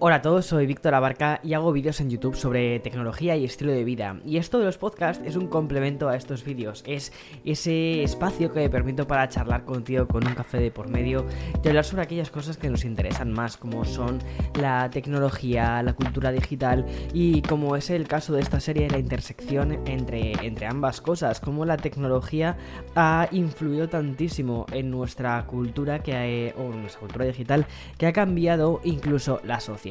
Hola a todos, soy Víctor Abarca y hago vídeos en YouTube sobre tecnología y estilo de vida. Y esto de los podcasts es un complemento a estos vídeos. Es ese espacio que me permito para charlar contigo con un café de por medio y hablar sobre aquellas cosas que nos interesan más, como son la tecnología, la cultura digital y como es el caso de esta serie, la intersección entre, entre ambas cosas, como la tecnología ha influido tantísimo en nuestra cultura que o en nuestra cultura digital que ha cambiado incluso la sociedad.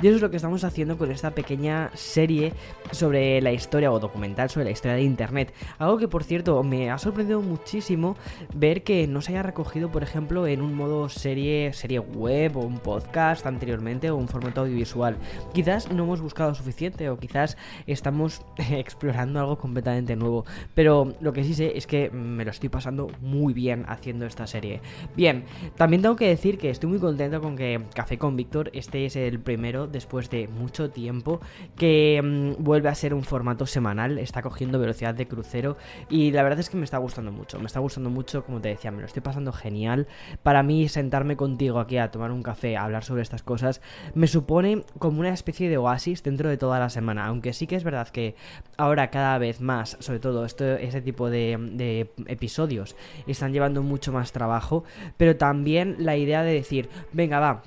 Y eso es lo que estamos haciendo con esta pequeña serie sobre la historia o documental sobre la historia de Internet. Algo que por cierto me ha sorprendido muchísimo ver que no se haya recogido, por ejemplo, en un modo serie, serie web o un podcast anteriormente o un formato audiovisual. Quizás no hemos buscado suficiente o quizás estamos explorando algo completamente nuevo. Pero lo que sí sé es que me lo estoy pasando muy bien haciendo esta serie. Bien, también tengo que decir que estoy muy contento con que Café con Víctor esté ese el primero después de mucho tiempo que mm, vuelve a ser un formato semanal, está cogiendo velocidad de crucero y la verdad es que me está gustando mucho, me está gustando mucho, como te decía, me lo estoy pasando genial. Para mí sentarme contigo aquí a tomar un café, a hablar sobre estas cosas, me supone como una especie de oasis dentro de toda la semana, aunque sí que es verdad que ahora cada vez más, sobre todo esto, ese tipo de, de episodios, están llevando mucho más trabajo, pero también la idea de decir, venga, va,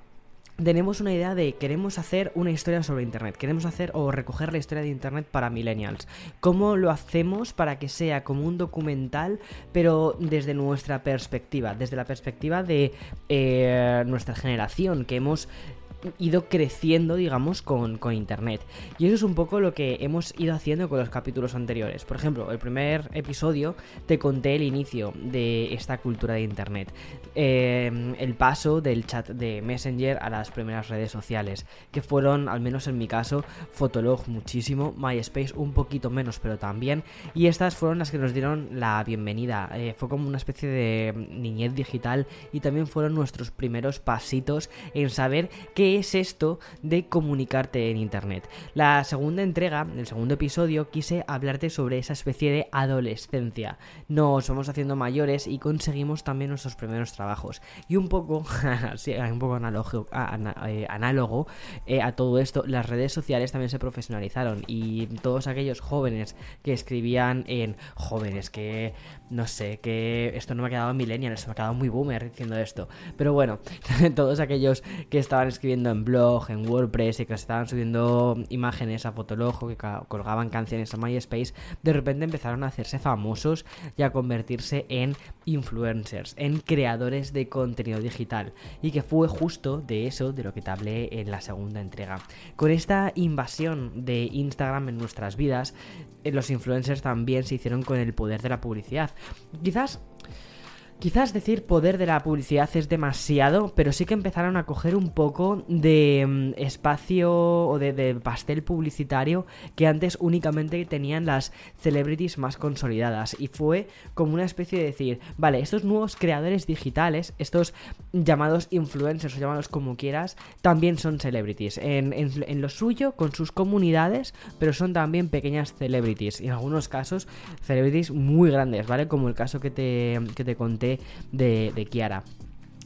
tenemos una idea de queremos hacer una historia sobre Internet, queremos hacer o recoger la historia de Internet para millennials. ¿Cómo lo hacemos para que sea como un documental, pero desde nuestra perspectiva, desde la perspectiva de eh, nuestra generación, que hemos ido creciendo, digamos, con, Internet. Y eso es un poco lo que hemos ido haciendo con los capítulos anteriores. Por ejemplo, el primer episodio te conté el inicio de esta cultura de Internet. Em, el paso del chat de Messenger a las primeras redes sociales, que fueron, al menos en mi caso, Fotolog muchísimo, MySpace un poquito menos, pero también. Y estas fueron las que nos dieron la bienvenida. Eh, fue como una especie de niñez digital y también fueron nuestros primeros pasitos en saber qué es esto de comunicarte en Internet. La segunda entrega, el segundo episodio, quise hablarte sobre esa especie de adolescencia. Nos vamos haciendo mayores y conseguimos también nuestros primeros trabajos. Y un poco, sí, un poco eh, análogo eh, a todo esto, las redes sociales también se profesionalizaron y todos aquellos jóvenes que escribían en jóvenes que no sé, que esto no me ha quedado millennial, se me ha quedado muy boomer diciendo esto. Pero bueno, todos aquellos que estaban escribiendo en blog, en WordPress y que estaban subiendo imágenes a Fotolog que colgaban canciones a MySpace, de repente empezaron a hacerse famosos y a convertirse en influencers, en creadores de contenido digital. Y que fue justo de eso de lo que te hablé en la segunda entrega. Con esta invasión de Instagram en nuestras vidas, eh, los influencers también se hicieron con el poder de la publicidad. Quizás Quizás decir poder de la publicidad es demasiado, pero sí que empezaron a coger un poco de mm, espacio o de, pastel publicitario que antes únicamente tenían las celebrities más consolidadas. Y fue como una especie de decir, vale, estos nuevos creadores digitales, estos llamados influencers o llamados como quieras, también son celebrities. En, en, lo suyo, con sus comunidades, pero son también pequeñas celebrities. Y en algunos casos, celebrities muy grandes, ¿vale? Como el caso que te, que te conté de, de Kiara.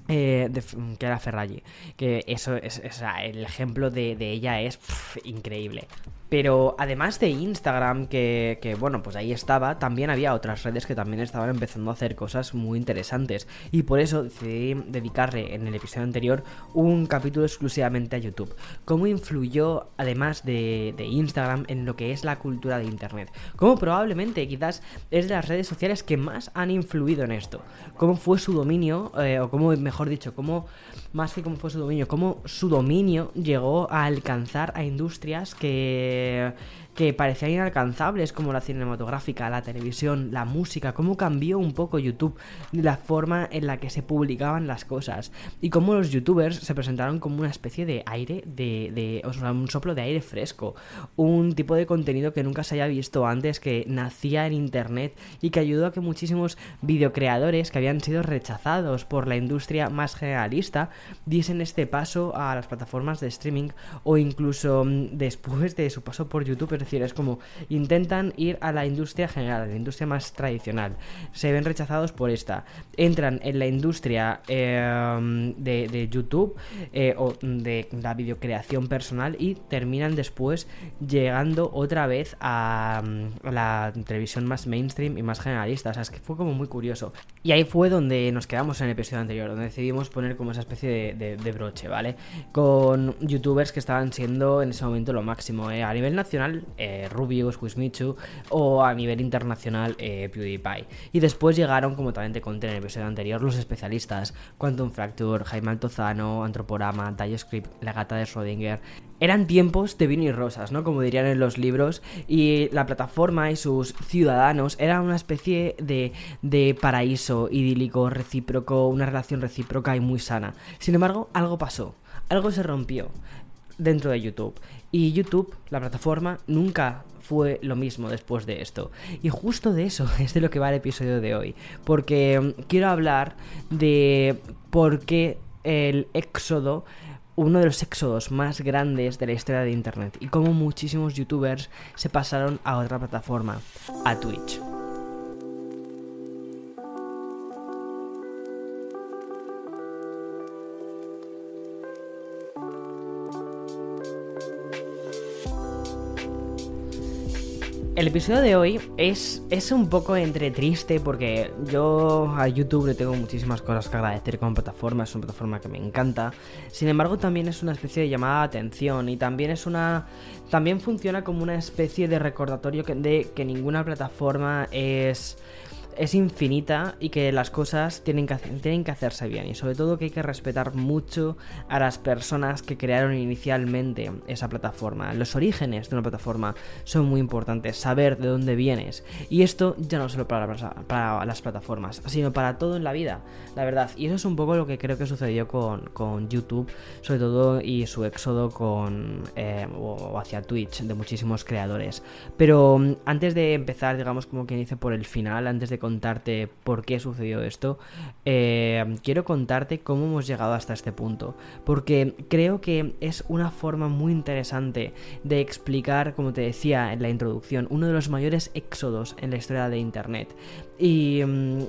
Eh, de Kiara Ferraggi. Que eso es, el ejemplo de, ella es increíble. Pero además de Instagram, que, bueno, pues ahí estaba, también había otras redes que también estaban empezando a hacer cosas muy interesantes. Y por eso decidí dedicarle en el episodio anterior un capítulo exclusivamente a YouTube. Cómo influyó, además de, Instagram, en lo que es la cultura de Internet. Cómo probablemente quizás es de las redes sociales que más han influido en esto. Cómo fue su dominio, eh, o cómo, mejor dicho, cómo, más que cómo fue su dominio, cómo su dominio llegó a alcanzar a industrias que que parecían inalcanzables como la cinematográfica, la televisión, la música, cómo cambió un poco YouTube, la forma en la que se publicaban las cosas. Y cómo los youtubers se presentaron como una especie de aire, de, de o sea, un soplo de aire fresco, un tipo de contenido que nunca se haya visto antes, que nacía en internet y que ayudó a que muchísimos videocreadores que habían sido rechazados por la industria más generalista diesen este paso a las plataformas de streaming o incluso mm, después de su paso por YouTube, es decir, es como intentan ir a la industria general, a la industria más tradicional. Se ven rechazados por esta. Entran en la industria em, de, YouTube eh, o de la videocreación personal y terminan después llegando otra vez a, la televisión más mainstream y más generalista. O sea, es que fue como muy curioso. Y ahí fue donde nos quedamos en el episodio anterior, donde decidimos poner como esa especie de, broche, ¿vale? Con youtubers que estaban siendo en ese momento lo máximo. ¿eh? A nivel nacional, eh, Rubius, Wismichu, o a nivel internacional, eh, PewDiePie. Y después llegaron, como también te conté en el episodio anterior, los especialistas: Quantum Fracture, Jaime Altozano, Antroporama, TypeScript, La Gata de Schrödinger. Eran tiempos de vino y rosas, ¿no? Como dirían en los libros, y la plataforma y sus ciudadanos eran una especie de, de paraíso idílico, recíproco, una relación recíproca y muy sana. Sin embargo, algo pasó, algo se rompió dentro de YouTube. Y YouTube, la plataforma, nunca fue lo mismo después de esto. Y justo de eso es de lo que va el episodio de hoy. Porque mm, quiero hablar de por qué el éxodo uno de los éxodos más grandes de la historia de Internet y cómo muchísimos youtubers se pasaron a otra plataforma, a Twitch. El episodio de hoy es, es un poco entre triste porque yo a YouTube le tengo muchísimas cosas que agradecer como plataforma, es una plataforma que me encanta. Sin embargo, también es una especie de llamada de atención y también es una también funciona como una especie de recordatorio de que ninguna plataforma es es infinita y que las cosas tienen que, tienen que hacerse bien y sobre todo que hay que respetar mucho a las personas que crearon inicialmente esa plataforma. Los orígenes de una plataforma son muy importantes, saber de dónde vienes y esto ya no solo para, para las plataformas, sino para todo en la vida, la verdad. Y eso es un poco lo que creo que sucedió con, con YouTube, sobre todo y su éxodo con eh, o hacia Twitch de muchísimos creadores. Pero mm, antes de empezar, digamos como quien dice por el final, antes de contarte por qué sucedió esto, eh, quiero contarte cómo hemos llegado hasta este punto. Porque creo que es una forma muy interesante de explicar, como te decía en la introducción, uno de los mayores éxodos en la historia de Internet. Y mm,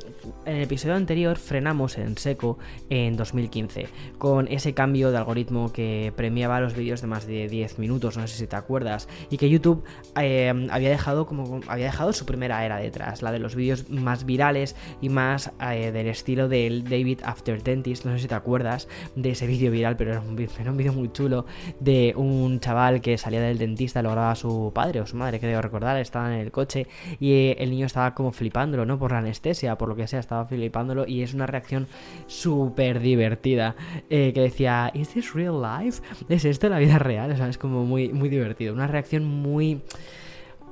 en el episodio anterior frenamos en seco en 2015 con ese cambio de algoritmo que premiaba los vídeos de más de 10 minutos, no sé si te acuerdas, y que YouTube eh, había dejado como había dejado su primera era detrás, la de los vídeos más virales y más eh, del estilo del David After Dentist, no sé si te acuerdas de ese vídeo viral, pero era un, vídeo muy chulo de un chaval que salía del dentista, lo grababa su padre o su madre, creo recordar, estaba en el coche y eh, el niño estaba como flipándolo, ¿no? Por la anestesia, por lo que sea, estaba flipándolo y es una reacción súper divertida eh, que decía, ¿Is this real life? ¿Es esto la vida real? O sea, es como muy, muy divertido, una reacción muy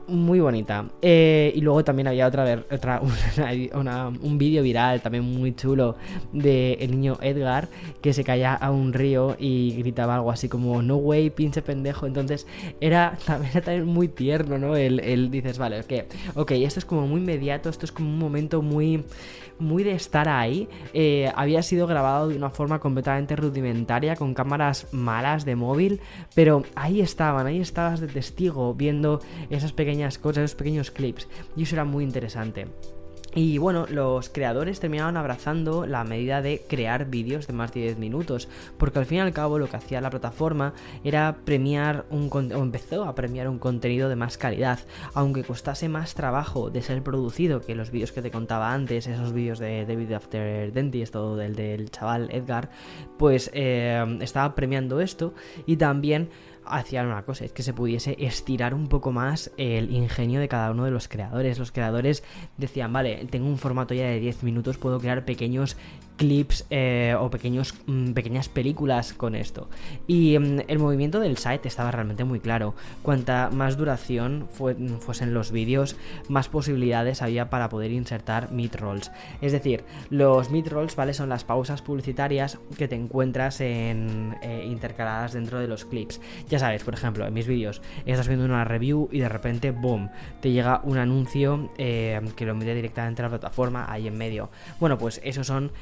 muy bonita. Eh, y luego también había otra, vez otra un vídeo viral también muy chulo de el niño Edgar que se caía a un río y gritaba algo así como no way, pinche pendejo. Entonces era también, también muy tierno, ¿no? El, dices, vale, que, ok, esto es como muy inmediato, esto es como un momento muy muy de estar ahí. Eh, había sido grabado de una forma completamente rudimentaria, con cámaras malas de móvil, pero ahí estaban, ahí estabas de testigo viendo esas pequeñas cosas, esos pequeños clips, y eso era muy interesante. Y bueno, los creadores terminaron abrazando la medida de crear vídeos de más de 10 minutos, porque al fin y al cabo lo que hacía la plataforma era premiar un empezó a premiar un contenido de más calidad, aunque costase más trabajo de ser producido que los vídeos que te contaba antes, esos vídeos de David After Dentist o del, del chaval Edgar, pues eh, estaba premiando esto. Y también hacían una cosa, es que se pudiese estirar un poco más el ingenio de cada uno de los creadores. Los creadores decían, vale, tengo un formato ya de 10 minutos, puedo crear pequeños clips eh, o pequeños, mm, pequeñas películas con esto. Y mm, el movimiento del site estaba realmente muy claro. Cuanta más duración fuesen los vídeos, más posibilidades había para poder insertar mid-rolls. Es decir, los mid-rolls, ¿vale? Son las pausas publicitarias que te encuentras en, eh, intercaladas dentro de los clips. Ya sabes, por ejemplo, en mis vídeos estás viendo una review y de repente, boom, te llega un anuncio eh, que lo mide directamente a la plataforma ahí en medio. Bueno, pues esos son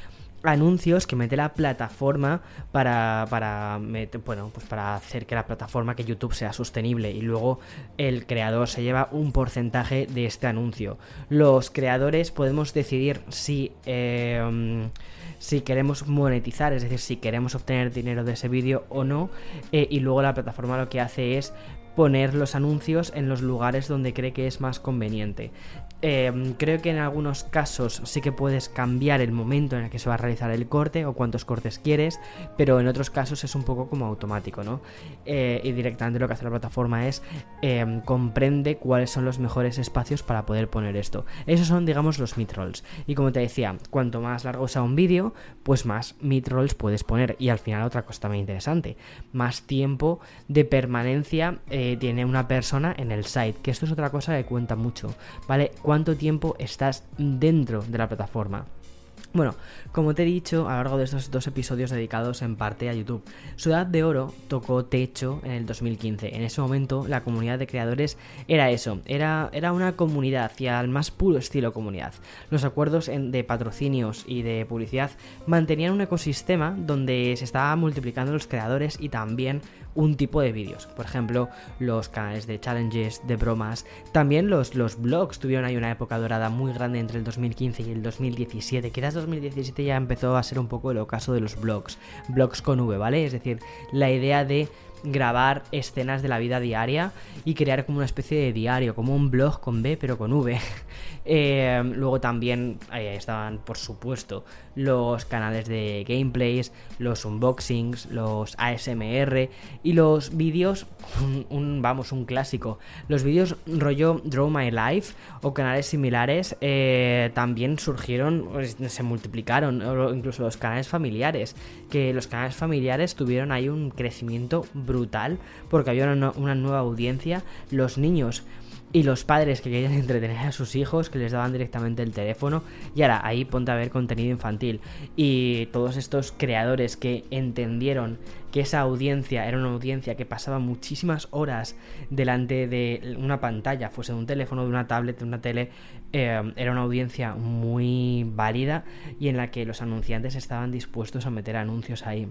anuncios que mete la plataforma para, para, bueno, pues para hacer que la plataforma, que YouTube sea sostenible y luego el creador se lleva un porcentaje de este anuncio. Los creadores podemos decidir si... Eh, si queremos monetizar, es decir, si queremos obtener dinero de ese vídeo o no, eh, y luego la plataforma lo que hace es poner los anuncios en los lugares donde cree que es más conveniente. Em, creo que en algunos casos sí que puedes cambiar el momento en el que se va a realizar el corte o cuántos cortes quieres, pero en otros casos es un poco como automático, ¿no? Eh, y directamente lo que hace la plataforma es em, comprende cuáles son los mejores espacios para poder poner esto. Esos son, digamos, los midrolls. Y como te decía, cuanto más largo sea un vídeo, pues más midrolls puedes poner. Y al final otra cosa también interesante, más tiempo de permanencia eh, tiene una persona en el site, que esto es otra cosa que cuenta mucho, ¿vale? Cuánto tiempo estás dentro de la plataforma. Bueno, como te he dicho a lo largo de estos dos episodios dedicados en parte a YouTube, Ciudad de Oro tocó techo en el 2015. En ese momento la comunidad de creadores era eso, era, era una comunidad y al más puro estilo comunidad. Los acuerdos de patrocinios y de publicidad mantenían un ecosistema donde se estaba multiplicando los creadores y también un tipo de vídeos. Por ejemplo, los canales de challenges, de bromas. También los, los blogs tuvieron ahí una época dorada muy grande entre el 2015 y el 2017. Quizás 2017 ya empezó a ser un poco el ocaso de los blogs. Blogs con V, ¿vale? Es decir, la idea de grabar escenas de la vida diaria y crear como una especie de diario, como un blog con B pero con V. Eh, luego también ahí estaban, por supuesto, los canales de gameplays, los unboxings, los ASMR y los vídeos, un, vamos, un clásico. Los vídeos rollo Draw My Life o canales similares eh, también surgieron, pues, se multiplicaron, incluso los canales familiares, que los canales familiares tuvieron ahí un crecimiento brutal porque había una, nueva audiencia, los niños y los padres que querían entretener a sus hijos, que les daban directamente el teléfono, y ahora ahí ponte a ver contenido infantil. Y todos estos creadores que entendieron que esa audiencia era una audiencia que pasaba muchísimas horas delante de una pantalla, fuese de un teléfono, de una tablet, de una tele, eh, era una audiencia muy válida y en la que los anunciantes estaban dispuestos a meter anuncios ahí.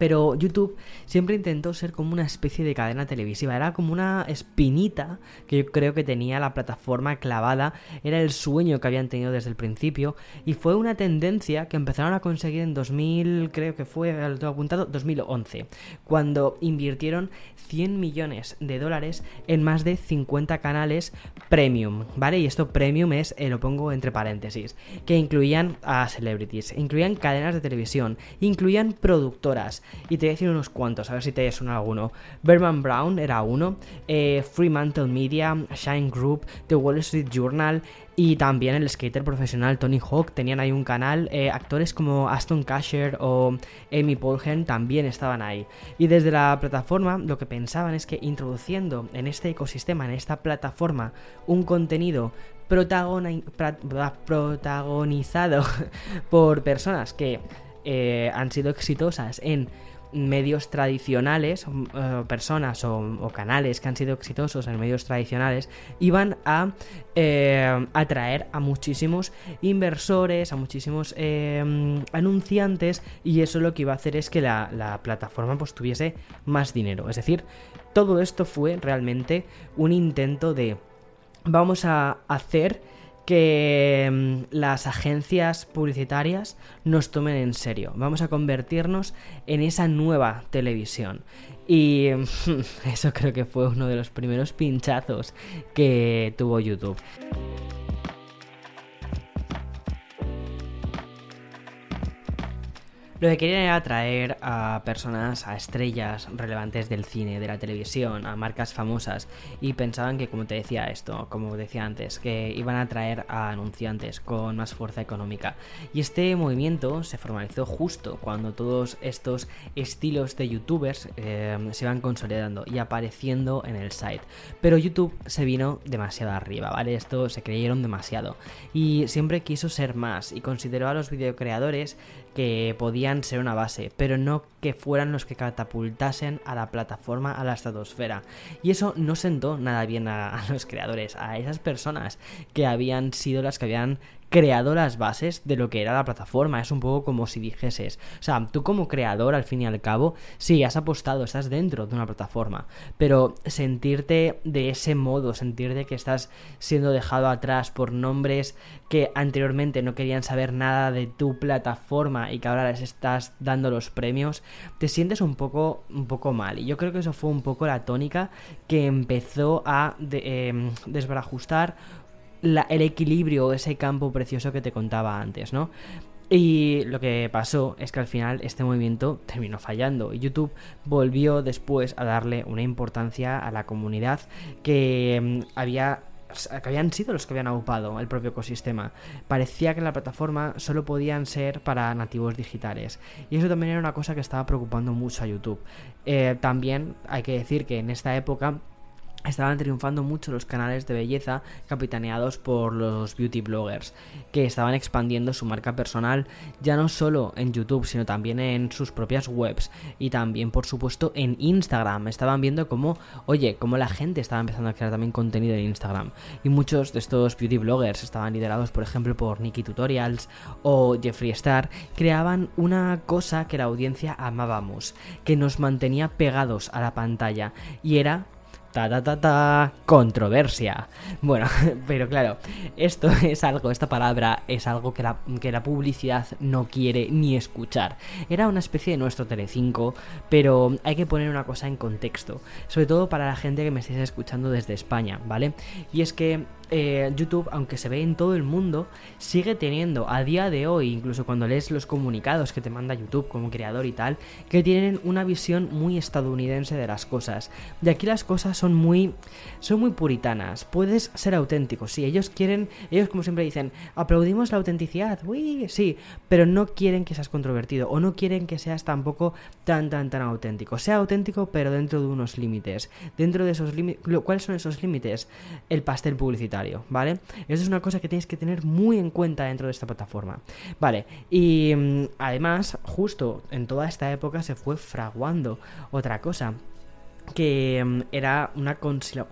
Pero YouTube siempre intentó ser como una especie de cadena televisiva, era como una espinita que yo creo que tenía la plataforma clavada, era el sueño que habían tenido desde el principio. Y fue una tendencia que empezaron a conseguir en 2000, creo que fue, lo tengo apuntado, 2011, cuando invirtieron 100 millones de dólares en más de 50 canales premium, ¿vale? Y esto premium es, eh, lo pongo entre paréntesis, que incluían a celebrities, incluían cadenas de televisión, incluían productoras, y te voy a decir unos cuantos, a ver si te suena alguno. Berman Brown era uno, eh, Fremantle Media, Shine Group, The Wall Street Journal y también el skater profesional Tony Hawk tenían ahí un canal. Eh, actores como Aston Kasher o Amy Polhen también estaban ahí. Y desde la plataforma lo que pensaban es que introduciendo en este ecosistema, en esta plataforma, un contenido protagonizado por personas que eh, han sido exitosas en medios tradicionales, eh, personas o, canales que han sido exitosos en medios tradicionales, iban a eh, atraer a muchísimos inversores, a muchísimos anunciantes, y eso lo que iba a hacer es que la, la plataforma pues tuviese más dinero. Es decir, todo esto fue realmente un intento de vamos a hacer que mm, las agencias publicitarias nos tomen en serio. Vamos a convertirnos en esa nueva televisión. Y eso creo que fue uno de los primeros pinchazos que tuvo YouTube. Lo que querían era atraer a personas, a estrellas relevantes del cine, de la televisión, a marcas famosas y pensaban que, como te decía esto, como decía antes, que iban a atraer a anunciantes con más fuerza económica. Y este movimiento se formalizó justo cuando todos estos estilos de youtubers eh, se iban consolidando y apareciendo en el site. Pero YouTube se vino demasiado arriba, ¿vale? Esto se creyeron demasiado y siempre quiso ser más y consideró a los videocreadores que podían ser una base, pero no que fueran los que catapultasen a la plataforma a la estratosfera. Y eso no sentó nada bien a, los creadores, a esas personas que habían sido las que habían creado las bases de lo que era la plataforma. Es un poco como si dijeses, o sea, tú como creador, al fin y al cabo, sí, has apostado, estás dentro de una plataforma, pero sentirte de ese modo, sentirte que estás siendo dejado atrás por nombres que anteriormente no querían saber nada de tu plataforma y que ahora les estás dando los premios, te sientes un poco, un poco mal. Y yo creo que eso fue un poco la tónica que empezó a em, desbarajustar el equilibrio, ese campo precioso que te contaba antes, ¿no? Y lo que pasó es que al final este movimiento terminó fallando YouTube volvió después a darle una importancia a la comunidad que em, había que habían sido los que habían ocupado el propio ecosistema. Parecía que la plataforma solo podían ser para nativos digitales. Y eso también era una cosa que estaba preocupando mucho a YouTube. Eh, también hay que decir que en esta época estaban triunfando mucho los canales de belleza capitaneados por los beauty bloggers, que estaban expandiendo su marca personal ya no solo en YouTube, sino también en sus propias webs y también, por supuesto, en Instagram. Estaban viendo cómo, oye, cómo la gente estaba empezando a crear también contenido en Instagram. Y muchos de estos beauty bloggers estaban liderados, por ejemplo, por Nikki Tutorials o Jeffree Star, creaban una cosa que la audiencia amábamos, que nos mantenía pegados a la pantalla y era ta ta ta ta controversia. Bueno, pero claro, esto es algo, esta palabra es algo que la, que la publicidad no quiere ni escuchar. Era una especie de nuestro Telecinco, pero hay que poner una cosa en contexto, sobre todo para la gente que me estéis escuchando desde España, ¿vale? Y es que eh, YouTube, aunque se ve en todo el mundo, sigue teniendo a día de hoy, incluso cuando lees los comunicados que te manda YouTube como creador y tal, que tienen una visión muy estadounidense de las cosas. De aquí las cosas son muy, son muy puritanas. Puedes ser auténtico, sí. Ellos quieren, ellos como siempre dicen, aplaudimos la autenticidad, uy, sí, pero no quieren que seas controvertido o no quieren que seas tampoco tan, tan, tan auténtico. Sea auténtico, pero dentro de unos límites. Dentro de esos límites, ¿cuáles son esos límites? El pastel publicitario ¿vale? Eso es una cosa que tienes que tener muy en cuenta dentro de esta plataforma, ¿vale? Y mm, además, justo en toda esta época se fue fraguando otra cosa que mm, era una,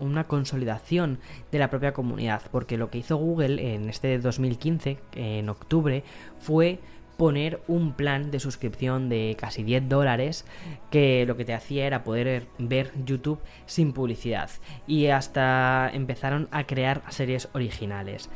una, consolidación de la propia comunidad, porque lo que hizo Google en este 2015, en octubre, fue poner un plan de suscripción de casi 10 dólares que lo que te hacía era poder ver YouTube sin publicidad y hasta empezaron a crear series originales.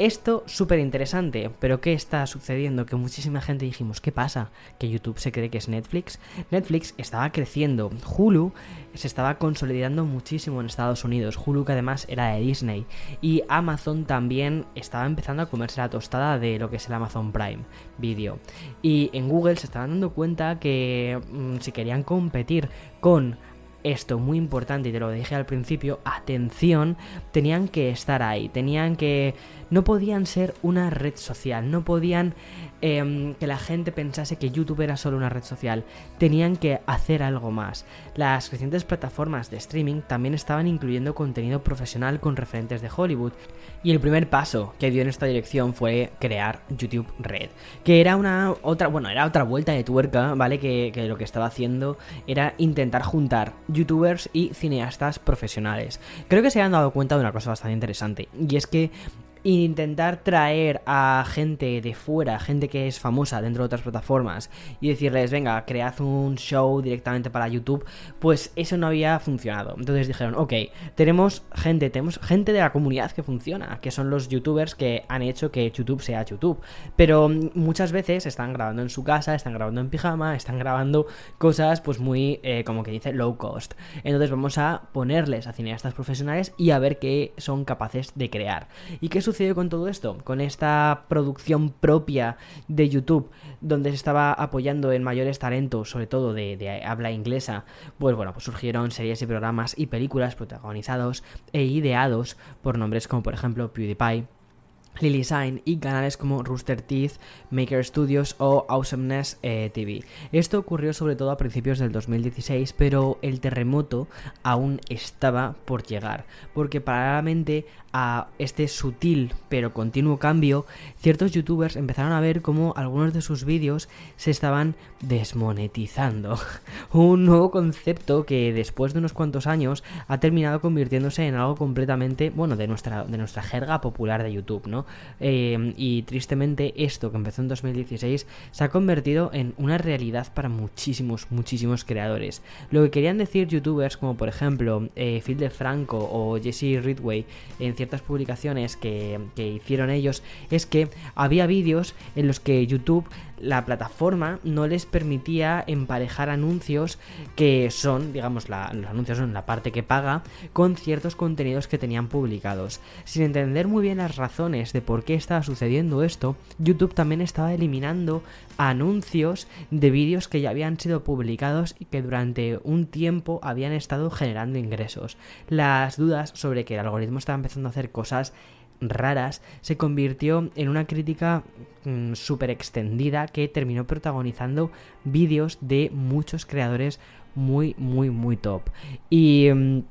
Esto súper interesante, pero ¿qué está sucediendo? Que muchísima gente dijimos, ¿qué pasa? ¿Que YouTube se cree que es Netflix? Netflix estaba creciendo, Hulu se estaba consolidando muchísimo en Estados Unidos, Hulu que además era de Disney, y Amazon también estaba empezando a comerse la tostada de lo que es el Amazon Prime Video. Y en Google se estaban dando cuenta que mm, si querían competir con esto muy importante y te lo dije al principio, atención, tenían que estar ahí, tenían que... no podían ser una red social, no podían Em, que la gente pensase que YouTube era solo una red social. Tenían que hacer algo más. Las crecientes plataformas de streaming también estaban incluyendo contenido profesional con referentes de Hollywood. Y el primer paso que dio en esta dirección fue crear YouTube Red. Que era una otra, bueno, era otra vuelta de tuerca, ¿vale? Que, que lo que estaba haciendo era intentar juntar youtubers y cineastas profesionales. Creo que se han dado cuenta de una cosa bastante interesante. Y es que intentar traer a gente de fuera, gente que es famosa dentro de otras plataformas y decirles, venga, cread un show directamente para YouTube, pues eso no había funcionado. Entonces dijeron, ok, tenemos gente, tenemos gente de la comunidad que funciona, que son los youtubers que han hecho que YouTube sea YouTube. Pero muchas veces están grabando en su casa, están grabando en pijama, están grabando cosas pues muy, eh, como que dice, low cost. Entonces vamos a ponerles a cineastas profesionales y a ver qué son capaces de crear. ¿Y qué sucedió con todo esto? Con esta producción propia de YouTube, donde se estaba apoyando en mayores talentos, sobre todo de, habla inglesa, pues bueno, pues surgieron series y programas y películas protagonizados e ideados por nombres como por ejemplo PewDiePie, Lily Sign y canales como Rooster Teeth, Maker Studios o Awesomeness eh, TV. Esto ocurrió sobre todo a principios del 2016, pero el terremoto aún estaba por llegar, porque paralelamente a este sutil pero continuo cambio, ciertos youtubers empezaron a ver cómo algunos de sus vídeos se estaban desmonetizando. Un nuevo concepto que después de unos cuantos años ha terminado convirtiéndose en algo completamente, bueno, de nuestra, de nuestra jerga popular de YouTube, ¿no? Eh, y tristemente esto que empezó en 2016 se ha convertido en una realidad para muchísimos, muchísimos creadores. Lo que querían decir youtubers como por ejemplo eh, Phil DeFranco o Jesse Ridway en ciertas publicaciones que, que hicieron ellos es que había vídeos en los que YouTube la plataforma no les permitía emparejar anuncios que son, digamos, los anuncios son la parte que paga con ciertos contenidos que tenían publicados. Sin entender muy bien las razones de por qué estaba sucediendo esto, YouTube también estaba eliminando anuncios de vídeos que ya habían sido publicados y que durante un tiempo habían estado generando ingresos. Las dudas sobre que el algoritmo estaba empezando a hacer cosas raras, se convirtió en una crítica mm, súper extendida que terminó protagonizando vídeos de muchos creadores muy, muy, muy top. Y... Mm,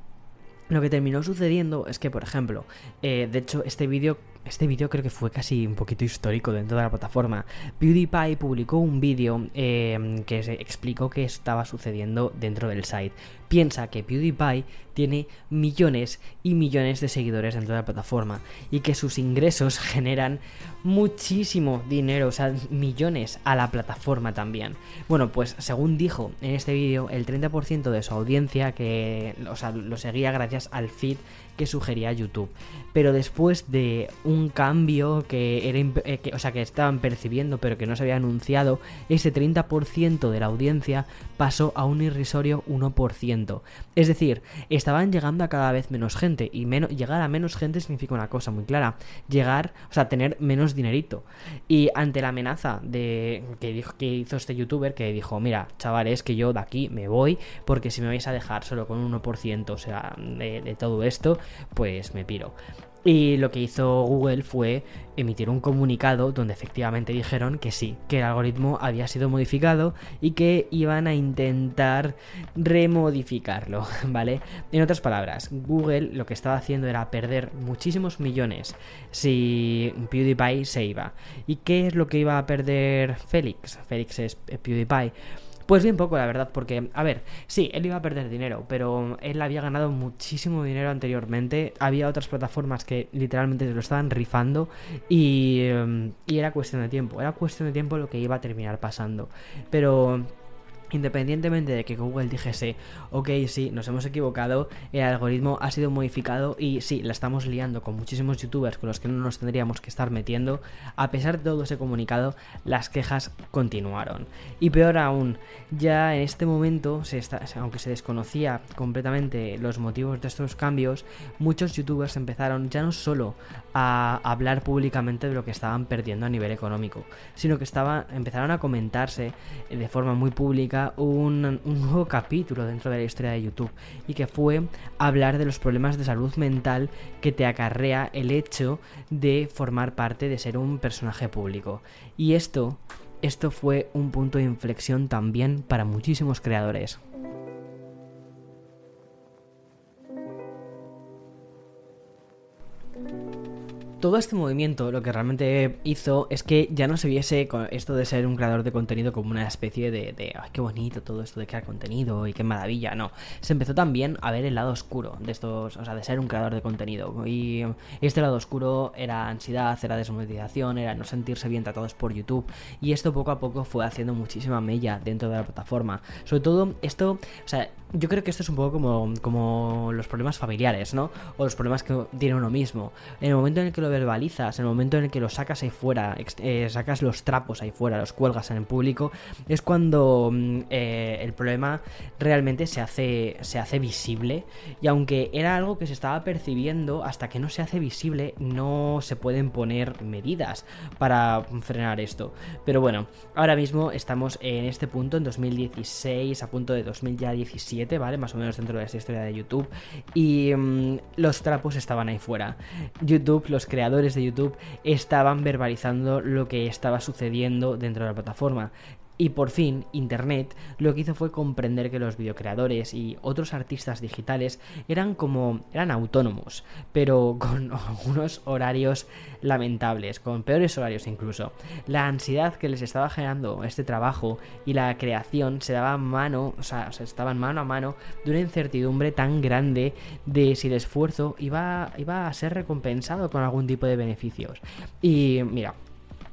lo que terminó sucediendo es que, por ejemplo, eh, de hecho, este vídeo este vídeo creo que fue casi un poquito histórico dentro de la plataforma. PewDiePie publicó un vídeo eh, que se explicó qué estaba sucediendo dentro del site. Piensa que PewDiePie tiene millones y millones de seguidores dentro de la plataforma y que sus ingresos generan muchísimo dinero, o sea, millones a la plataforma también. Bueno, pues según dijo en este vídeo, el 30% de su audiencia que lo seguía gracias al feed que sugería YouTube. Pero después de un cambio que era eh, o sea, que estaban percibiendo pero que no se había anunciado, ese 30% de la audiencia pasó a un irrisorio 1%. Es decir, estaban llegando a cada vez menos gente y menos, llegar a menos gente significa una cosa muy clara, llegar, o sea, tener menos dinerito. Y ante la amenaza de que dijo que hizo este youtuber que dijo, "Mira, chavales, que yo de aquí me voy porque si me vais a dejar solo con un 1%, o sea, de todo esto, pues me piro. Y lo que hizo Google fue emitir un comunicado donde efectivamente dijeron que sí, que el algoritmo había sido modificado y que iban a intentar remodificarlo, ¿vale? En otras palabras, Google lo que estaba haciendo era perder muchísimos millones si PewDiePie se iba. ¿Y qué es lo que iba a perder Félix? Félix es PewDiePie pues bien poco, la verdad, porque, a ver, sí, él iba a perder dinero, pero él había ganado muchísimo dinero anteriormente. Había otras plataformas que literalmente se lo estaban rifando y, em, y era cuestión de tiempo. Era cuestión de tiempo lo que iba a terminar pasando. Pero Independientemente de que Google dijese, ok, sí, nos hemos equivocado, el algoritmo ha sido modificado y sí, la estamos liando con muchísimos youtubers con los que no nos tendríamos que estar metiendo, a pesar de todo ese comunicado, las quejas continuaron. Y peor aún, ya en este momento, aunque se desconocía completamente los motivos de estos cambios, muchos youtubers empezaron ya no solo a hablar públicamente de lo que estaban perdiendo a nivel económico, sino que estaba, empezaron a comentarse de forma muy pública un, nuevo capítulo dentro de la historia de YouTube y que fue hablar de los problemas de salud mental que te acarrea el hecho de formar parte de ser un personaje público. Y esto, esto fue un punto de inflexión también para muchísimos creadores. Todo este movimiento lo que realmente hizo es que ya no se viese esto de ser un creador de contenido como una especie de, de ay, qué bonito todo esto de crear contenido y qué maravilla, no. Se empezó también a ver el lado oscuro de estos, o sea, de ser un creador de contenido. Y este lado oscuro era ansiedad, era desmonetización, era no sentirse bien tratados por YouTube. Y esto poco a poco fue haciendo muchísima mella dentro de la plataforma. Sobre todo esto, o sea, yo creo que esto es un poco como, como los problemas familiares, ¿no? O los problemas que tiene uno mismo. En el momento en el que lo verbalizas, en el momento en el que lo sacas ahí fuera, eh, sacas los trapos ahí fuera, los cuelgas en el público, es cuando mm, eh, el problema realmente se hace, se hace visible. Y aunque era algo que se estaba percibiendo, hasta que no se hace visible, no se pueden poner medidas para frenar esto. Pero bueno, ahora mismo estamos en este punto, en 2016, a punto de 2017, Más o menos dentro de esta historia de YouTube. Y mm, los trapos estaban ahí fuera. YouTube, los creadores de YouTube estaban verbalizando lo que estaba sucediendo dentro de la plataforma. Y por fin, Internet lo que hizo fue comprender que los videocreadores y otros artistas digitales eran como eran autónomos, pero con algunos horarios lamentables, con peores horarios incluso. La ansiedad que les estaba generando este trabajo y la creación se daba mano, o sea, se estaban mano a mano de una incertidumbre tan grande de si el esfuerzo iba, iba a ser recompensado con algún tipo de beneficios. Y mira,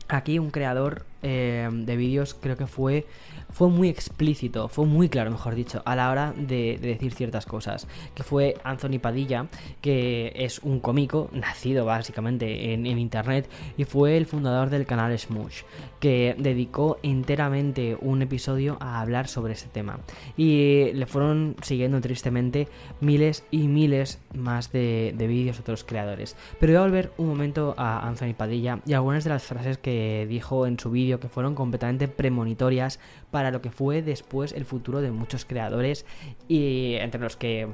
aquí un creador eh, de vídeos creo que fue fue muy explícito, fue muy claro, mejor dicho, a la hora de, decir ciertas cosas. Que fue Anthony Padilla, que es un cómico nacido básicamente en, internet y fue el fundador del canal Smush, que dedicó enteramente un episodio a hablar sobre ese tema. Y le fueron siguiendo tristemente miles y miles más de, de vídeos otros creadores. Pero voy a volver un momento a Anthony Padilla y algunas de las frases que dijo en su vídeo que fueron completamente premonitorias para lo que fue después el futuro de muchos creadores y entre los que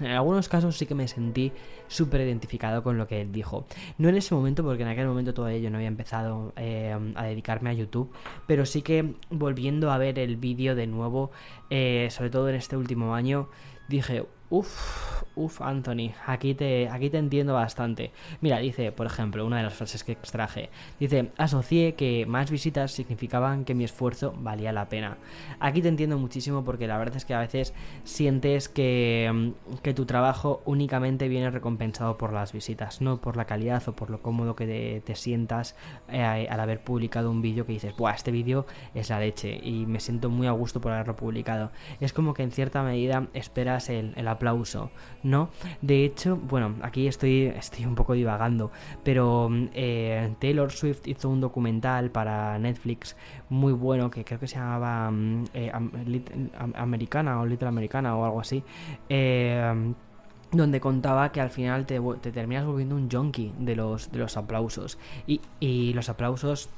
en algunos casos sí que me sentí súper identificado con lo que él dijo. No en ese momento, porque en aquel momento todavía yo no había empezado eh, a dedicarme a YouTube, pero sí que volviendo a ver el vídeo de nuevo, eh, sobre todo en este último año, dije, Uf, uf, Anthony, aquí te, aquí te entiendo bastante. Mira, dice, por ejemplo, una de las frases que extraje. Dice, asocié que más visitas significaban que mi esfuerzo valía la pena. Aquí te entiendo muchísimo porque la verdad es que a veces sientes que, mm, que tu trabajo únicamente viene recompensado por las visitas, no por la calidad o por lo cómodo que te, sientas eh, al haber publicado un vídeo que dices, buah, este vídeo es la leche y me siento muy a gusto por haberlo publicado. Es como que en cierta medida esperas el, el aplauso, ¿no? De hecho, bueno, aquí estoy, estoy un poco divagando, pero eh, Taylor Swift hizo un documental para Netflix muy bueno que creo que se llamaba mm, eh, Americana o Little Americana o algo así. Eh, donde contaba que al final te, terminas volviendo un junkie de los, de los aplausos. Y, y los aplausos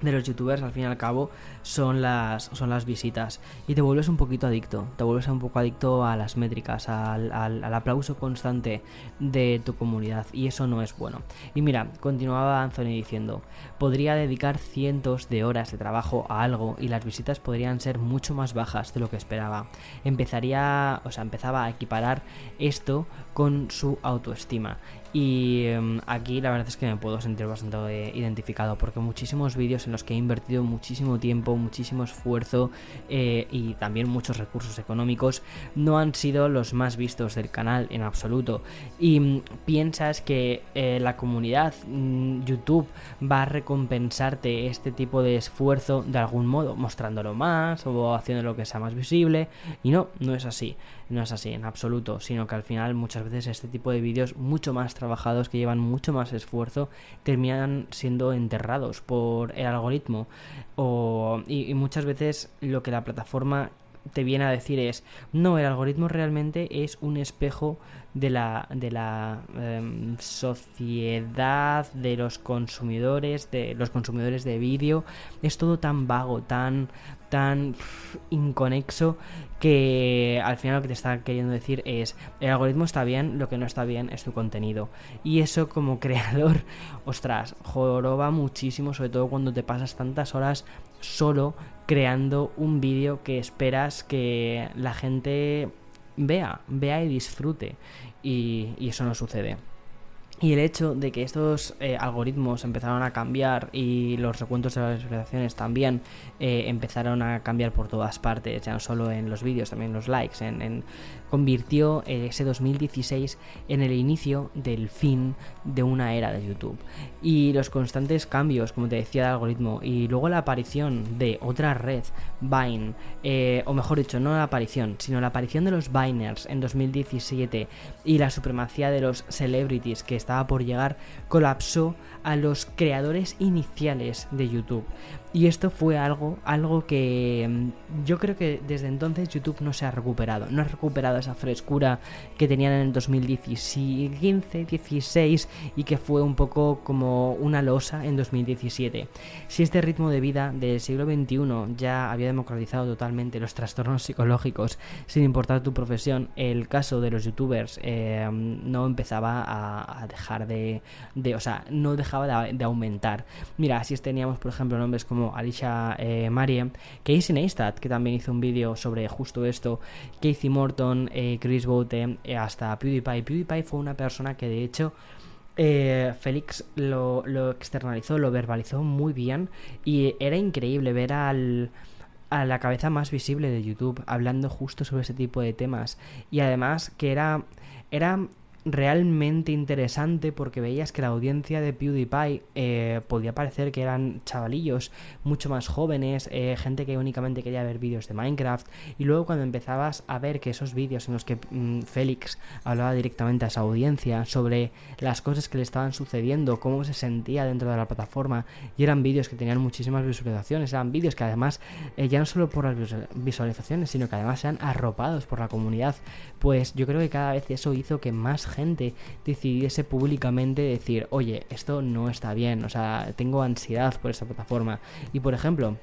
de los youtubers al fin y al cabo son las, son las visitas y te vuelves un poquito adicto, te vuelves un poco adicto a las métricas, al, al, aplauso constante de tu comunidad y eso no es bueno. Y mira, continuaba Anthony diciendo, podría dedicar cientos de horas de trabajo a algo y las visitas podrían ser mucho más bajas de lo que esperaba. Empezaría, o sea, empezaba a equiparar esto con su autoestima y em, aquí la verdad es que me puedo sentir bastante eh, identificado porque muchísimos vídeos en los que he invertido muchísimo tiempo, muchísimo esfuerzo eh, y también muchos recursos económicos no han sido los más vistos del canal en absoluto. Y mm, piensas que eh, la comunidad mm, YouTube va a recompensarte este tipo de esfuerzo de algún modo, mostrándolo más o haciendo lo que sea más visible. Y no, no es así. No es así en absoluto, sino que al final muchas veces este tipo de vídeos mucho más trabajados, que llevan mucho más esfuerzo, terminan siendo enterrados por el algoritmo. O, y, muchas veces lo que la plataforma te viene a decir es, no, el algoritmo realmente es un espejo de la, de la em, sociedad, de los consumidores, de los consumidores de vídeo. Es todo tan vago, tan, tan inconexo que al final lo que te está queriendo decir es el algoritmo está bien, lo que no está bien es tu contenido. Y eso como creador, ostras, joroba muchísimo, sobre todo cuando te pasas tantas horas solo creando un vídeo que esperas que la gente vea, vea y disfrute. Y, y eso no sucede. Y el hecho de que estos eh, algoritmos empezaron a cambiar y los recuentos de las visualizaciones también eh, empezaron a cambiar por todas partes, ya no solo en los vídeos, también en los likes, en, convirtió ese 2016 en el inicio del fin de una era de YouTube. Y los constantes cambios, como te decía, de algoritmo, y luego la aparición de otra red, Vine, eh, o mejor dicho, no la aparición, sino la aparición de los Viners en 2017 y la supremacía de los celebrities que estaba por llegar colapsó a los creadores iniciales de YouTube. Y esto fue algo, algo que mm, yo creo que desde entonces YouTube no se ha recuperado. No ha recuperado esa frescura que tenían en el 2015, 16 y que fue un poco como una losa en 2017. Si este ritmo de vida del siglo XXI ya había democratizado totalmente los trastornos psicológicos, sin importar tu profesión, el caso de los youtubers eh, no empezaba a, dejar de, O sea, no dejaba de, de aumentar. Mira, si teníamos, por ejemplo, nombres como Alicia eh, Marie, Casey Neistat, que también hizo un vídeo sobre justo esto, Casey Morton, eh, Chris Bote, eh, hasta PewDiePie. PewDiePie fue una persona que de hecho eh, Félix lo, lo, externalizó, lo verbalizó muy bien y era increíble ver al, a la cabeza más visible de YouTube hablando justo sobre ese tipo de temas y además que era era realmente interesante porque veías que la audiencia de PewDiePie eh, podía parecer que eran chavalillos mucho más jóvenes, eh, gente que únicamente quería ver vídeos de Minecraft. Y luego cuando empezabas a ver que esos vídeos en los que mm, Félix hablaba directamente a esa audiencia sobre las cosas que le estaban sucediendo, cómo se sentía dentro de la plataforma y eran vídeos que tenían muchísimas visualizaciones, eran vídeos que además eh, ya no solo por las visualizaciones sino que además sean arropados por la comunidad, pues yo creo que cada vez eso hizo que más gente decidiese públicamente decir, oye, esto no está bien, o sea, tengo ansiedad por esta plataforma. Y por ejemplo,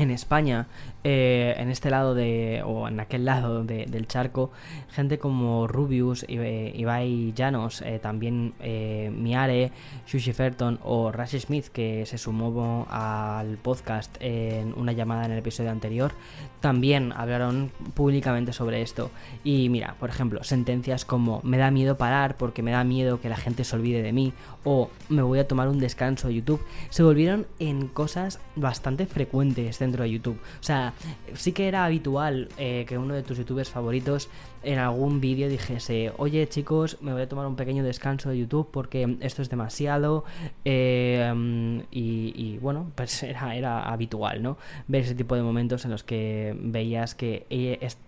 en España, eh, en este lado de, o en aquel lado de, del charco, gente como Rubius, Ibai Llanos, eh, también eh, Miare, Shushi Ferton o Rashi Smith, que se sumó al podcast en una llamada en el episodio anterior, también hablaron públicamente sobre esto. Y mira, por ejemplo, sentencias como me da miedo parar porque me da miedo que la gente se olvide de mí o me voy a tomar un descanso de YouTube, se volvieron en cosas bastante frecuentes dentro de YouTube. O sea, sí que era habitual eh, que uno de tus youtubers favoritos en algún vídeo dijese, oye chicos, me voy a tomar un pequeño descanso de YouTube porque esto es demasiado eh, y, bueno, pues era, era habitual, ¿no? Ver ese tipo de momentos en los que veías que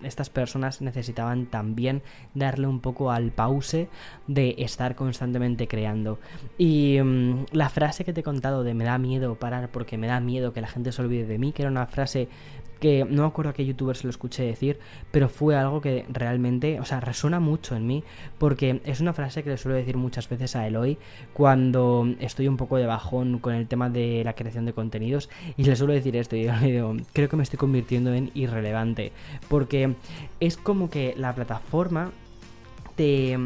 estas personas necesitaban también darle un poco al pause de estar constantemente creando. Y mm, la frase que te he contado de me da miedo parar porque me da miedo que la gente se olvide de mí, que era una frase que no me acuerdo a qué youtuber se lo escuché decir, pero fue algo que realmente, o sea, resuena mucho en mí, porque es una frase que le suelo decir muchas veces a Eloy cuando estoy un poco de bajón con el tema de la creación de contenidos, y le suelo decir esto, y yo digo, creo que me estoy convirtiendo en irrelevante, porque es como que la plataforma te,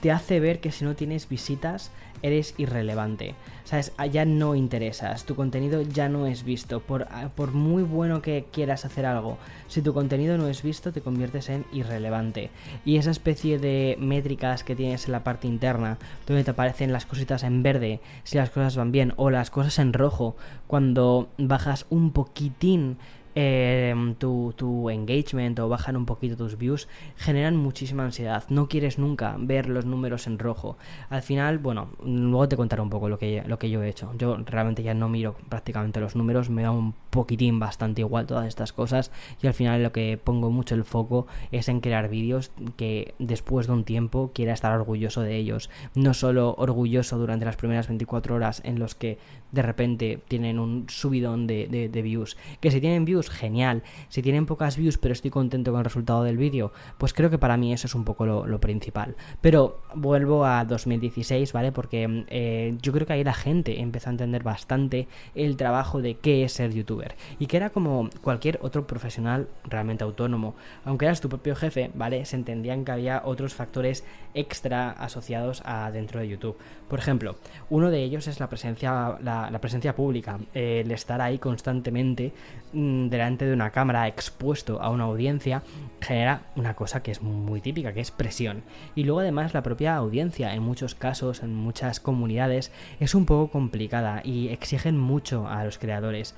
te hace ver que si no tienes visitas, eres irrelevante. ¿Sabes? Ya no interesas, tu contenido ya no es visto. Por, por muy bueno que quieras hacer algo, si tu contenido no es visto, te conviertes en irrelevante. Y esa especie de métricas que tienes en la parte interna, donde te aparecen las cositas en verde si las cosas van bien, o las cosas en rojo cuando bajas un poquitín eh, tu, tu, engagement o bajan un poquito tus views, generan muchísima ansiedad. No quieres nunca ver los números en rojo. Al final, bueno, luego te contaré un poco lo que, lo que yo he hecho. Yo realmente ya no miro prácticamente los números, me da un poquitín bastante igual todas estas cosas y al final lo que pongo mucho el foco es en crear vídeos que después de un tiempo quiera estar orgulloso de ellos. No solo orgulloso durante las primeras 24 horas en los que de repente tienen un subidón de, de views. Que si tienen views genial. Si tienen pocas views, pero estoy contento con el resultado del vídeo, pues creo que para mí eso es un poco lo, principal. Pero vuelvo a 2016, ¿vale? Porque eh, yo creo que ahí la gente empezó a entender bastante el trabajo de qué es ser youtuber. Y que era como cualquier otro profesional realmente autónomo. Aunque eras tu propio jefe, ¿vale? Se entendían que había otros factores extra asociados dentro de YouTube. Por ejemplo, uno de ellos es la presencia, la, presencia pública, el estar ahí constantemente mm, delante de una cámara expuesto a una audiencia genera una cosa que es muy típica, que es presión. Y luego además la propia audiencia en muchos casos, en muchas comunidades, es un poco complicada y exigen mucho a los creadores.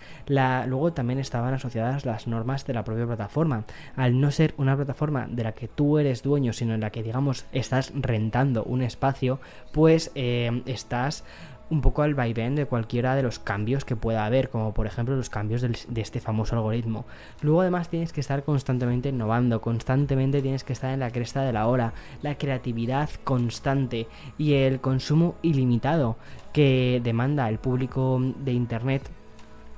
Luego también estaban asociadas las normas de la propia plataforma. Al no ser una plataforma de la que tú eres dueño, sino en la que digamos estás rentando un espacio, pues eh, estás un poco al vaivén de cualquiera de los cambios que pueda haber, como por ejemplo los cambios de este famoso algoritmo. Luego además tienes que estar constantemente innovando, constantemente tienes que estar en la cresta de la hora, la creatividad constante y el consumo ilimitado que demanda el público de Internet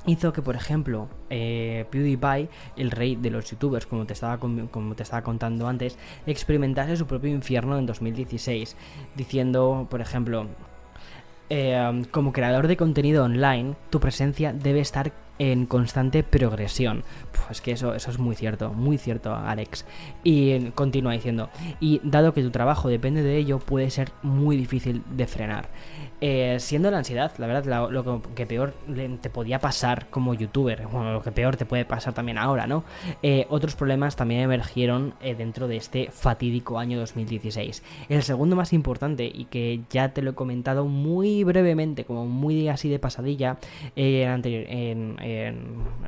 hizo que, por ejemplo, eh, PewDiePie, el rey de los youtubers, como te, estaba, como te estaba contando antes, experimentase su propio infierno en 2016, diciendo, por ejemplo, eh, como creador de contenido online, tu presencia debe estar en constante progresión. Pues que eso, eso es muy cierto, muy cierto, Alex. Y continúa diciendo, y dado que tu trabajo depende de ello, puede ser muy difícil de frenar. Eh, siendo la ansiedad, la verdad, lo, que peor te podía pasar como youtuber, bueno, lo que peor te puede pasar también ahora, ¿no? Eh, otros problemas también emergieron eh, dentro de este fatídico año 2016. El segundo más importante, y que ya te lo he comentado muy brevemente, como muy así de pasadilla, en,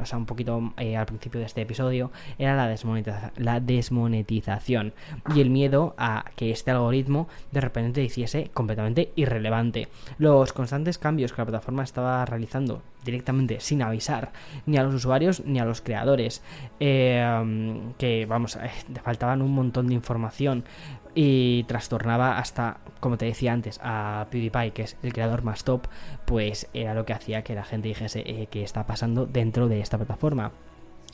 o sea, un poquito al principio de este episodio, era la, la desmonetización y el miedo a que este algoritmo de repente hiciese completamente irrelevante los constantes cambios que la plataforma estaba realizando directamente sin avisar ni a los usuarios ni a los creadores eh, que vamos eh, faltaban un montón de información y trastornaba hasta como te decía antes a PewDiePie que es el creador más top pues era lo que hacía que la gente dijese eh, que está pasando dentro de esta plataforma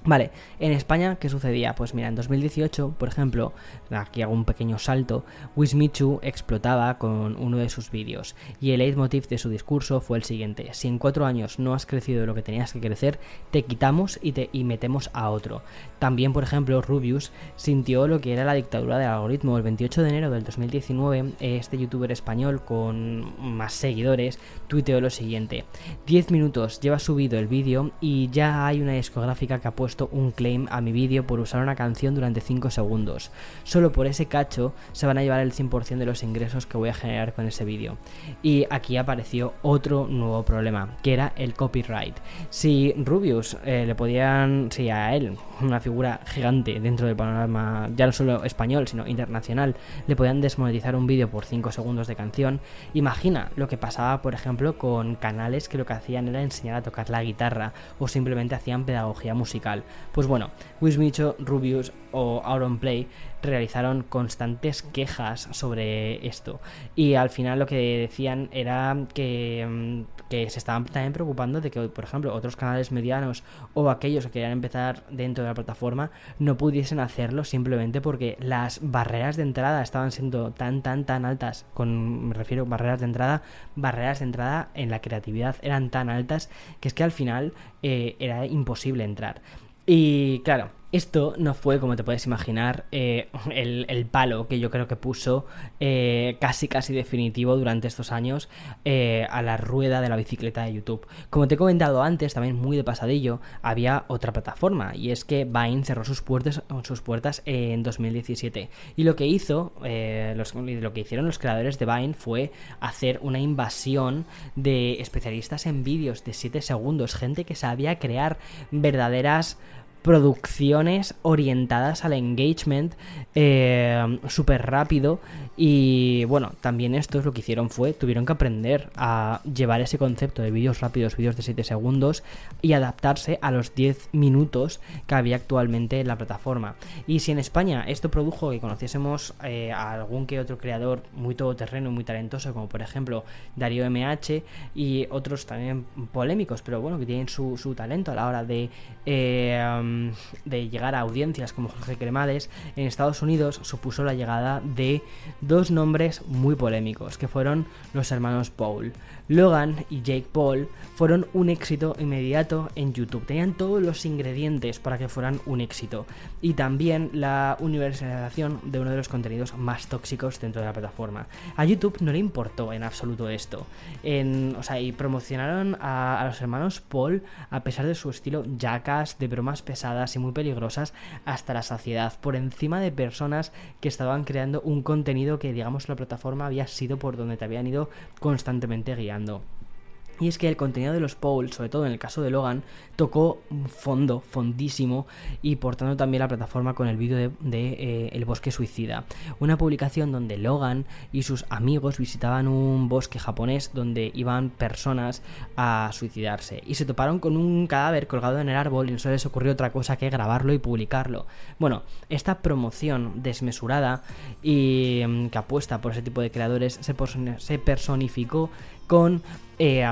Vale, en España, ¿qué sucedía? Pues mira, en 2018, por ejemplo, aquí hago un pequeño salto, Wismichu explotaba con uno de sus vídeos y el leitmotiv de su discurso fue el siguiente, si en cuatro años no has crecido lo que tenías que crecer, te quitamos y, te, y metemos a otro. También, por ejemplo, Rubius sintió lo que era la dictadura del algoritmo. El 28 de enero del 2019, este youtuber español con más seguidores tuiteó lo siguiente, 10 minutos lleva subido el vídeo y ya hay una discográfica que ha puesto un claim a mi vídeo por usar una canción durante 5 segundos. Solo por ese cacho se van a llevar el 100% de los ingresos que voy a generar con ese vídeo. Y aquí apareció otro nuevo problema, que era el copyright. Si Rubius eh, le podían, si a él, una figura gigante dentro del panorama, ya no solo español, sino internacional, le podían desmonetizar un vídeo por 5 segundos de canción, imagina lo que pasaba, por ejemplo, con canales que lo que hacían era enseñar a tocar la guitarra o simplemente hacían pedagogía musical. Pues bueno, Wismicho, Rubius o Play realizaron constantes quejas sobre esto. Y al final lo que decían era que, mm, que, se estaban también preocupando de que, por ejemplo, otros canales medianos o aquellos que querían empezar dentro de la plataforma no pudiesen hacerlo simplemente porque las barreras de entrada estaban siendo tan, tan, tan altas. Con, me refiero barreras de entrada, barreras de entrada en la creatividad eran tan altas que es que al final eh, era imposible entrar. Y claro, esto no fue, como te puedes imaginar, eh, el, palo que yo creo que puso eh, casi casi definitivo durante estos años eh, a la rueda de la bicicleta de YouTube. Como te he comentado antes, también muy de pasadillo, había otra plataforma y es que Vine cerró sus puertas, sus puertas en 2017 y lo que hizo, lo que hicieron los creadores de Vine fue hacer una invasión de especialistas en vídeos de 7 segundos, gente que sabía crear verdaderas producciones orientadas al engagement eh, súper rápido y bueno, también esto es lo que hicieron fue, tuvieron que aprender a llevar ese concepto de vídeos rápidos, vídeos de 7 segundos y adaptarse a los 10 minutos que había actualmente en la plataforma. Y si en España esto produjo que conociésemos eh, a algún que otro creador muy todoterreno y muy talentoso, como por ejemplo Darío MH y otros también polémicos, pero bueno, que tienen su, su talento a la hora de... Eh, de llegar a audiencias como Jorge Cremades, en Estados Unidos supuso la llegada de dos nombres muy polémicos, que fueron los hermanos Paul. Logan y Jake Paul fueron un éxito inmediato en YouTube. Tenían todos los ingredientes para que fueran un éxito. Y también la universalización de uno de los contenidos más tóxicos dentro de la plataforma. A YouTube no le importó en absoluto esto. o sea, y promocionaron a, a los hermanos Paul a pesar de su estilo jackass, de bromas pesadas y muy peligrosas, hasta la saciedad, por encima de personas que estaban creando un contenido que, digamos, la plataforma había sido por donde te habían ido constantemente guiando. Y es que el contenido de los polls, sobre todo en el caso de Logan, tocó fondo, fondísimo, y por tanto también la plataforma con el vídeo de, eh, El bosque suicida. Una publicación donde Logan y sus amigos visitaban un bosque japonés donde iban personas a suicidarse. Y se toparon con un cadáver colgado en el árbol y no se les ocurrió otra cosa que grabarlo y publicarlo. Bueno, esta promoción desmesurada y mm, que apuesta por ese tipo de creadores se personificó con eh,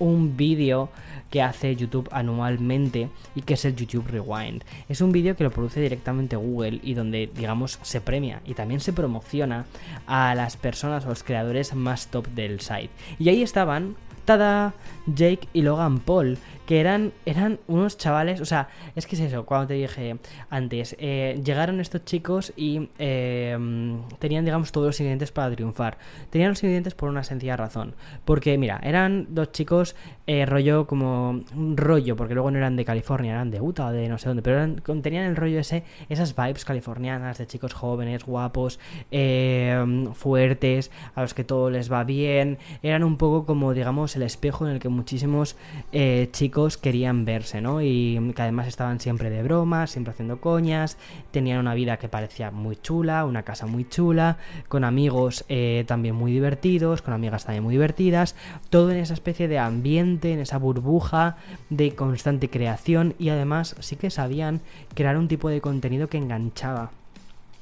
un vídeo que hace YouTube anualmente y que es el YouTube Rewind. Es un vídeo que lo produce directamente Google y donde, digamos, se premia y también se promociona a las personas o los creadores más top del site. Y ahí estaban Tada, Jake y Logan Paul, que eran, eran unos chavales, o sea, es que es eso, cuando te dije antes, eh, llegaron estos chicos y eh, tenían, digamos, todos los ingredientes para triunfar. Tenían los ingredientes por una sencilla razón, porque mira, eran dos chicos eh, rollo como un rollo, porque luego no eran de California, eran de Utah de no sé dónde, pero eran, tenían el rollo ese, esas vibes californianas de chicos jóvenes, guapos, fuertes, a los que todo les va bien, eran un poco como, digamos, el espejo en el que muchísimos chicos querían verse, ¿no? Y que además estaban siempre de bromas, siempre haciendo coñas, tenían una vida que parecía muy chula, una casa muy chula, con amigos eh, también muy divertidos, con amigas también muy divertidas, todo en esa especie de ambiente, en esa burbuja de constante creación y además sí que sabían crear un tipo de contenido que enganchaba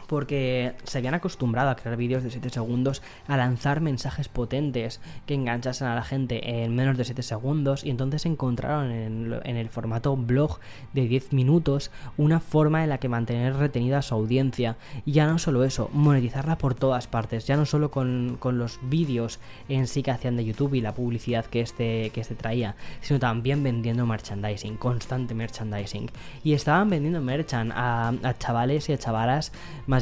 porque se habían acostumbrado a crear vídeos de 7 segundos, a lanzar mensajes potentes que enganchasen a la gente en menos de 7 segundos y entonces encontraron en, el formato blog de 10 minutos una forma en la que mantener retenida a su audiencia y ya no solo eso, monetizarla por todas partes, ya no solo con, los vídeos en sí que hacían de YouTube y la publicidad que este, que este traía, sino también vendiendo merchandising, constante merchandising. Y estaban vendiendo merchan a, chavales y a chavalas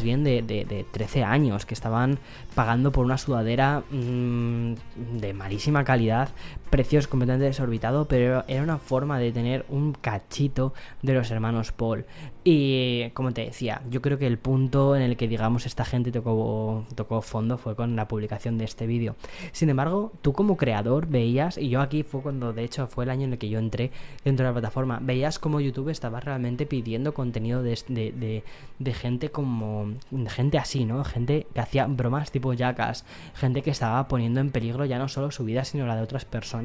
bien de, de, 13 años, que estaban pagando por una sudadera mm, de malísima calidad, precios completamente desorbitados, pero era una forma de tener un cachito de los hermanos Paul. Y como te decía, yo creo que el punto en el que digamos esta gente tocó, tocó fondo fue con la publicación de este vídeo. Sin embargo, tú como creador veías, y yo aquí fue cuando de hecho fue el año en el que yo entré dentro de la plataforma, veías como YouTube estaba realmente pidiendo contenido de, gente como... Gente así, ¿no? Gente que hacía bromas tipo yacas, gente que estaba poniendo en peligro ya no solo su vida, sino la de otras personas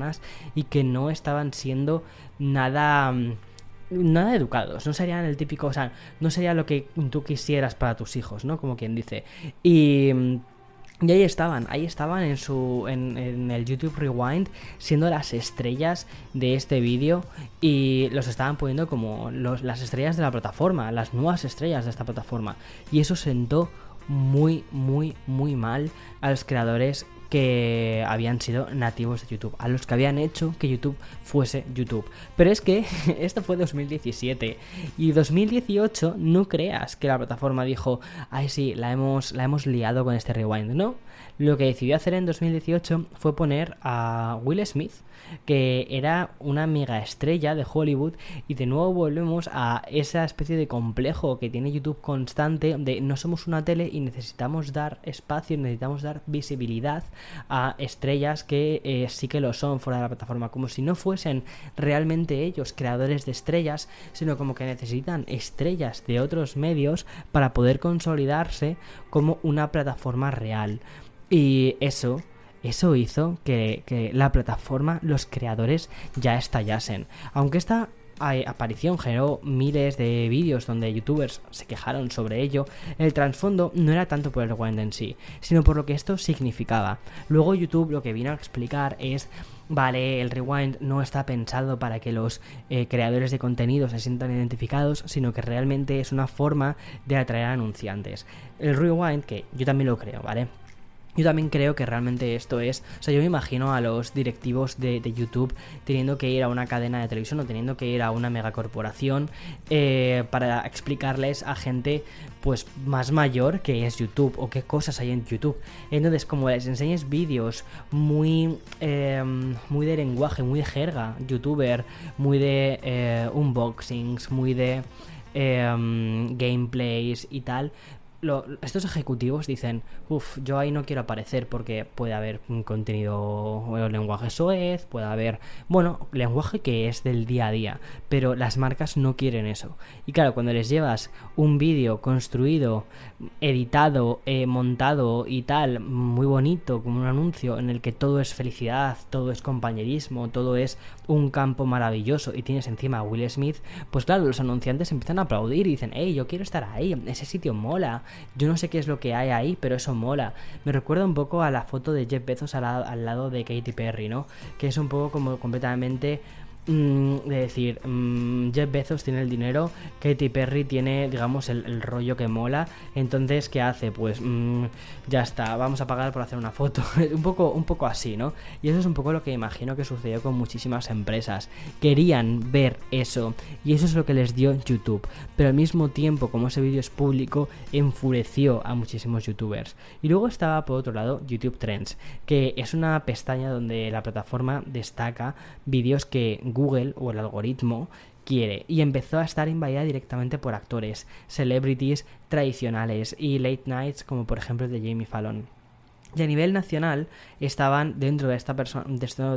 y que no estaban siendo nada nada educados, no serían el típico, o sea, no sería lo que tú quisieras para tus hijos, ¿no? Como quien dice. Y... Y ahí estaban, ahí estaban en su en, el YouTube Rewind siendo las estrellas de este vídeo y los estaban poniendo como las estrellas de la plataforma, las nuevas estrellas de esta plataforma. Y eso sentó muy, muy, muy mal a los creadores que habían sido nativos de YouTube, a los que habían hecho que YouTube fuese YouTube. Pero es que esto fue 2017 y 2018 no creas que la plataforma dijo, ay sí, la hemos, la hemos liado con este rewind, no. Lo que decidió hacer en 2018 fue poner a Will Smith, que era una mega estrella de Hollywood, y de nuevo volvemos a esa especie de complejo que tiene YouTube constante de no somos una tele y necesitamos dar espacio, necesitamos dar visibilidad a estrellas que eh, sí que lo son fuera de la plataforma, como si no fuesen realmente ellos creadores de estrellas, sino como que necesitan estrellas de otros medios para poder consolidarse como una plataforma real. Y eso eso hizo que, la plataforma, los creadores ya estallasen. Aunque esta aparición generó miles de vídeos donde youtubers se quejaron sobre ello, el trasfondo no era tanto por el rewind en sí, sino por lo que esto significaba. Luego YouTube lo que vino a explicar es vale, el rewind no está pensado para que los eh, creadores de contenido se sientan identificados, sino que realmente es una forma de atraer anunciantes. El rewind, que yo también lo creo, ¿vale? Yo también creo que realmente esto es, o sea, yo me imagino a los directivos de, YouTube teniendo que ir a una cadena de televisión o teniendo que ir a una megacorporación eh, para explicarles a gente pues más mayor que es YouTube o qué cosas hay en YouTube. Entonces, como les enseñes vídeos muy, em, muy de lenguaje, muy de jerga, youtuber, muy de eh, unboxings, muy de em, gameplays y tal, estos ejecutivos dicen, uff, yo ahí no quiero aparecer porque puede haber un contenido o lenguaje soez, puede haber, bueno, lenguaje que es del día a día, pero las marcas no quieren eso. Y claro, cuando les llevas un vídeo construido, editado, eh, montado y tal, muy bonito, como un anuncio en el que todo es felicidad, todo es compañerismo, todo es un campo maravilloso y tienes encima a Will Smith, pues claro, los anunciantes empiezan a aplaudir y dicen, hey, yo quiero estar ahí, ese sitio mola, yo no sé qué es lo que hay ahí, pero eso mola. Me recuerda un poco a la foto de Jeff Bezos al, lado, de Katy Perry, ¿no? Que es un poco como completamente de decir, mm, Jeff Bezos tiene el dinero, Katy Perry tiene, digamos, el, rollo que mola, entonces, ¿qué hace? Pues mm, ya está, vamos a pagar por hacer una foto, un, poco, un poco así, ¿no? Y eso es un poco lo que imagino que sucedió con muchísimas empresas, querían ver eso, y eso es lo que les dio YouTube, pero al mismo tiempo, como ese vídeo es público, enfureció a muchísimos youtubers. Y luego estaba, por otro lado, YouTube Trends, que es una pestaña donde la plataforma destaca vídeos que Google o el algoritmo quiere y empezó a estar invadida directamente por actores, celebrities tradicionales y late nights como por ejemplo de Jamie Fallon. Y a nivel nacional estaban dentro de esta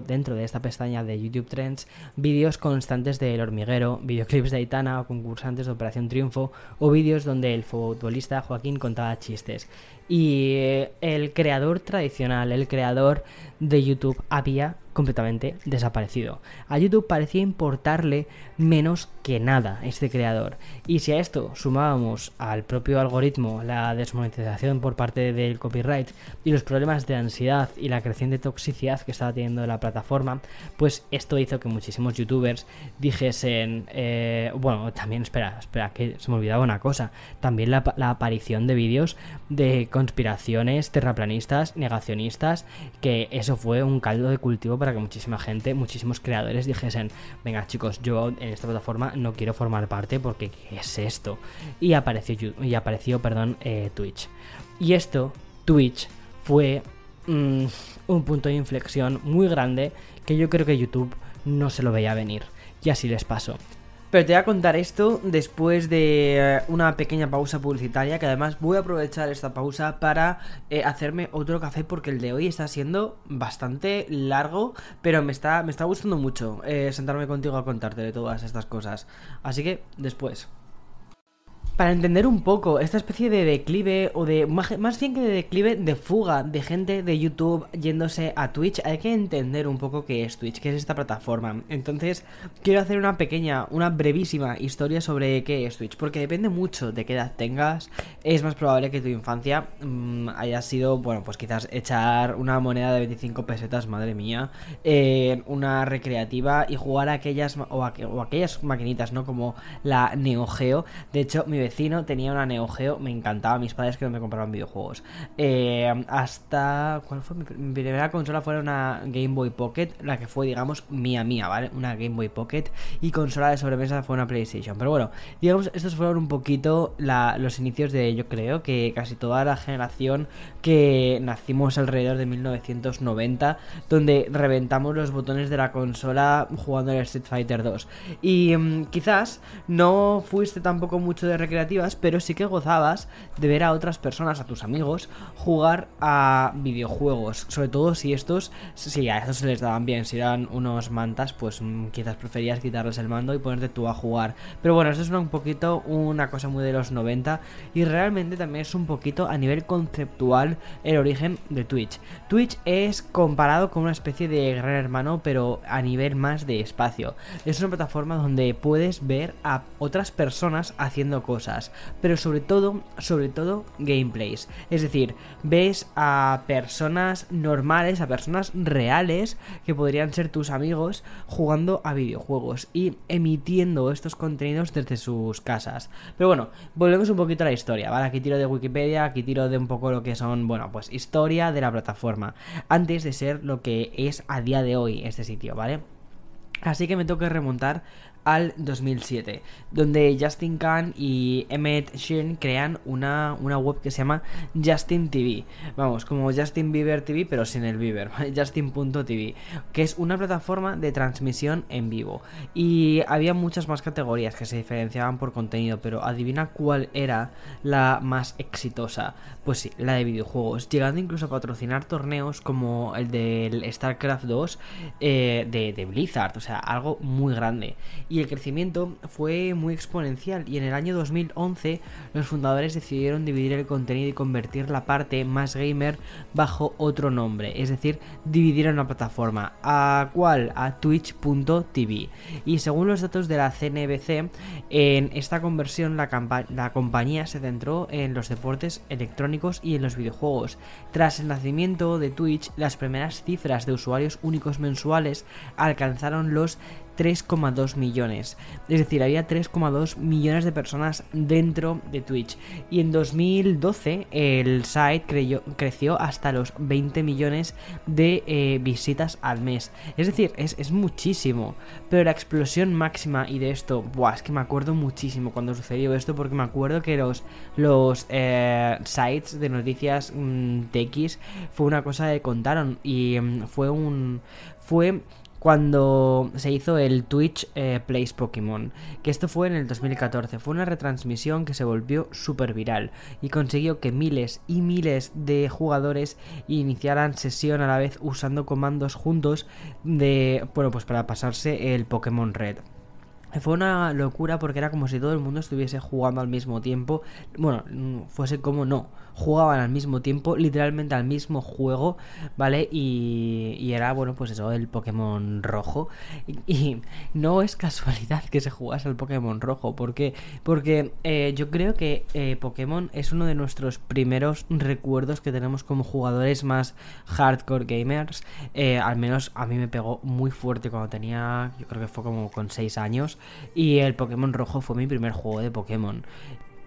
dentro de esta pestaña de YouTube Trends vídeos constantes de El Hormiguero, videoclips de Aitana o concursantes de Operación Triunfo o vídeos donde el futbolista Joaquín contaba chistes. Y eh, el creador tradicional, el creador de YouTube había completamente desaparecido. A YouTube parecía importarle menos que nada este creador. Y si a esto sumábamos al propio algoritmo la desmonetización por parte del copyright y los problemas de ansiedad y la creciente toxicidad que estaba teniendo la plataforma, pues esto hizo que muchísimos youtubers dijesen, eh, bueno, también espera, espera, que se me olvidaba una cosa, también la, la aparición de vídeos de conspiraciones terraplanistas, negacionistas, que eso fue un caldo de cultivo para que muchísima gente, muchísimos creadores dijesen, venga chicos, yo en esta plataforma no quiero formar parte porque ¿qué es esto? Y apareció, y apareció perdón, eh, Twitch. Y esto, Twitch, fue mm, un punto de inflexión muy grande que yo creo que YouTube no se lo veía venir. Y así les pasó. Pero te voy a contar esto después de eh, una pequeña pausa publicitaria, que además voy a aprovechar esta pausa para eh, hacerme otro café porque el de hoy está siendo bastante largo, pero me está, me está gustando mucho eh, sentarme contigo a contarte de todas estas cosas. Así que después para entender un poco esta especie de declive o de más bien que de declive de fuga de gente de YouTube yéndose a Twitch, hay que entender un poco qué es Twitch, qué es esta plataforma. Entonces, quiero hacer una pequeña, una brevísima historia sobre qué es Twitch, porque depende mucho de qué edad tengas. Es más probable que tu infancia mm, haya sido, bueno, pues quizás echar una moneda de 25 pesetas, madre mía, en una recreativa y jugar a aquellas o, aquellas maquinitas, ¿no? Como la Neo Geo. De hecho, mi vecino tenía una Neo Geo, me encantaba, mis padres que no me compraban videojuegos. Eh, hasta. ¿Cuál fue? Mi, primera consola fue una Game Boy Pocket, la que fue, digamos, mía mía, ¿vale? Una Game Boy Pocket. Y consola de sobremesa fue una PlayStation. Pero bueno, digamos, estos fueron un poquito los inicios de, yo creo, que casi toda la generación que nacimos alrededor de 1990, donde reventamos los botones de la consola jugando el Street Fighter 2. Y mm, quizás no fuiste tampoco mucho de recreación pero sí que gozabas de ver a otras personas, a tus amigos, jugar a videojuegos. Sobre todo si estos, si a estos se les daban bien, si eran unos mantas, pues mm, quizás preferías quitarles el mando y ponerte tú a jugar. Pero bueno, esto es un poquito una cosa muy de los 90 y realmente también es un poquito a nivel conceptual el origen de Twitch. Twitch es comparado con una especie de gran hermano, pero a nivel más de espacio. Es una plataforma donde puedes ver a otras personas haciendo cosas pero sobre todo, sobre todo gameplays. Es decir, ves a personas normales, a personas reales que podrían ser tus amigos jugando a videojuegos y emitiendo estos contenidos desde sus casas. Pero bueno, volvemos un poquito a la historia, ¿vale? Aquí tiro de Wikipedia, aquí tiro de un poco lo que son, bueno, pues historia de la plataforma, antes de ser lo que es a día de hoy este sitio, ¿vale? Así que me tengo que remontar al 2007, donde Justin Khan y Emmett Sheeran crean una, una web que se llama Justin TV. Vamos, como Justin Bieber TV, pero sin el Bieber, Justin.tv, que es una plataforma de transmisión en vivo. Y había muchas más categorías que se diferenciaban por contenido, pero adivina cuál era la más exitosa. Pues sí, la de videojuegos, llegando incluso a patrocinar torneos como el del StarCraft 2 eh, de, de Blizzard, o sea, algo muy grande. Y y el crecimiento fue muy exponencial y en el año 2011 los fundadores decidieron dividir el contenido y convertir la parte más gamer bajo otro nombre, es decir, dividieron la plataforma. ¿A cuál? A twitch.tv. Y según los datos de la CNBC, en esta conversión la, la compañía se centró en los deportes electrónicos y en los videojuegos. Tras el nacimiento de Twitch, las primeras cifras de usuarios únicos mensuales alcanzaron los 3,2 millones. Es decir, había 3,2 millones de personas dentro de Twitch. Y en 2012 el site creció hasta los 20 millones de eh, visitas al mes. Es decir, es, muchísimo. Pero la explosión máxima y de esto, buah, es que me acuerdo muchísimo cuando sucedió esto porque me acuerdo que los, los eh, sites de noticias mm, TX fue una cosa que contaron y mm, fue un... fue cuando se hizo el Twitch eh, Plays Pokémon, que esto fue en el 2014, fue una retransmisión que se volvió súper viral y consiguió que miles y miles de jugadores iniciaran sesión a la vez usando comandos juntos de, bueno, pues para pasarse el Pokémon Red. Fue una locura porque era como si todo el mundo estuviese jugando al mismo tiempo. Bueno, fuese como no jugaban al mismo tiempo, literalmente al mismo juego, ¿vale? Y, era, bueno, pues eso, el Pokémon rojo. Y, no es casualidad que se jugase el Pokémon rojo, ¿por qué? Porque eh, yo creo que eh, Pokémon es uno de nuestros primeros recuerdos que tenemos como jugadores más hardcore gamers. Eh, al menos a mí me pegó muy fuerte cuando tenía, yo creo que fue como con 6 años. Y el Pokémon rojo fue mi primer juego de Pokémon.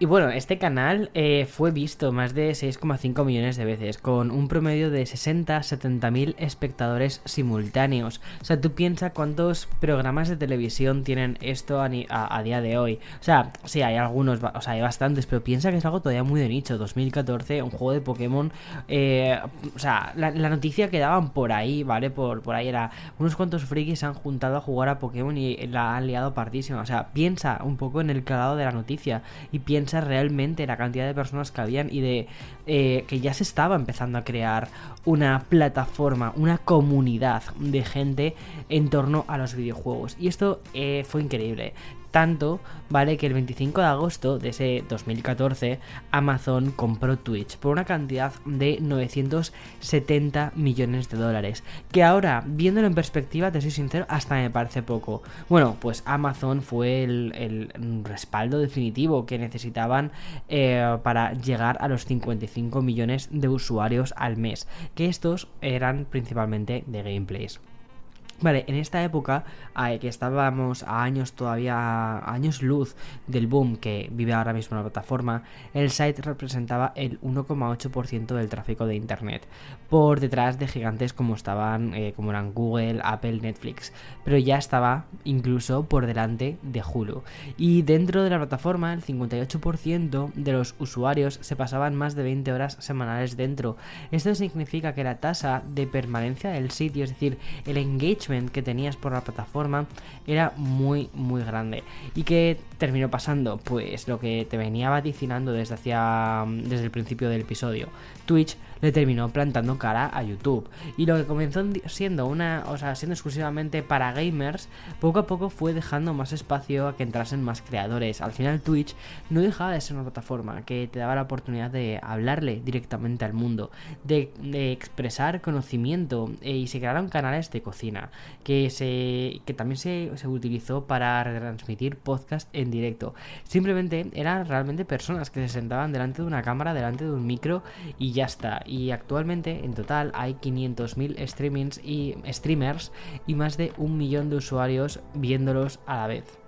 Y bueno, este canal eh, fue visto más de 6,5 millones de veces, con un promedio de 60-70 mil espectadores simultáneos. O sea, tú piensas cuántos programas de televisión tienen esto a, día de hoy. O sea, sí, hay algunos, o sea, hay bastantes, pero piensa que es algo todavía muy de nicho. 2014, un juego de Pokémon. Eh, o sea, la, noticia que daban por ahí, ¿vale? Por, por ahí era, unos cuantos frikis se han juntado a jugar a Pokémon y la han liado partísima. O sea, piensa un poco en el calado de la noticia y piensa realmente la cantidad de personas que habían y de eh, que ya se estaba empezando a crear una plataforma, una comunidad de gente en torno a los videojuegos. Y esto eh, fue increíble. Tanto, ¿vale? Que el 25 de agosto de ese 2014, Amazon compró Twitch por una cantidad de 970 millones de dólares. Que ahora, viéndolo en perspectiva, te soy sincero, hasta me parece poco. Bueno, pues Amazon fue el, respaldo definitivo que necesitaban eh, para llegar a los 55 millones de usuarios al mes. Que estos eran principalmente de gameplays. Vale, en esta época, que estábamos a años todavía, a años luz del boom que vive ahora mismo la plataforma, el site representaba el 1,8% del tráfico de internet, por detrás de gigantes como estaban, eh, como eran Google, Apple, Netflix, pero ya estaba incluso por delante de Hulu. Y dentro de la plataforma, el 58% de los usuarios se pasaban más de 20 horas semanales dentro. Esto significa que la tasa de permanencia del sitio, es decir, el engagement que tenías por la plataforma era muy, muy grande. ¿Y qué terminó pasando? Pues lo que te venía vaticinando desde, hacia, desde el principio del episodio. Twitch le terminó plantando cara a YouTube. Y lo que comenzó siendo una, o sea, siendo exclusivamente para gamers, poco a poco fue dejando más espacio a que entrasen más creadores. Al final Twitch no dejaba de ser una plataforma que te daba la oportunidad de hablarle directamente al mundo, de, expresar conocimiento eh, y se crearon canales de cocina que se que también se, se utilizó para retransmitir podcast en directo. Simplemente eran realmente personas que se sentaban delante de una cámara, delante de un micro y ya está y actualmente en total hay 500.000 streamings y streamers y más de un millón de usuarios viéndolos a la vez.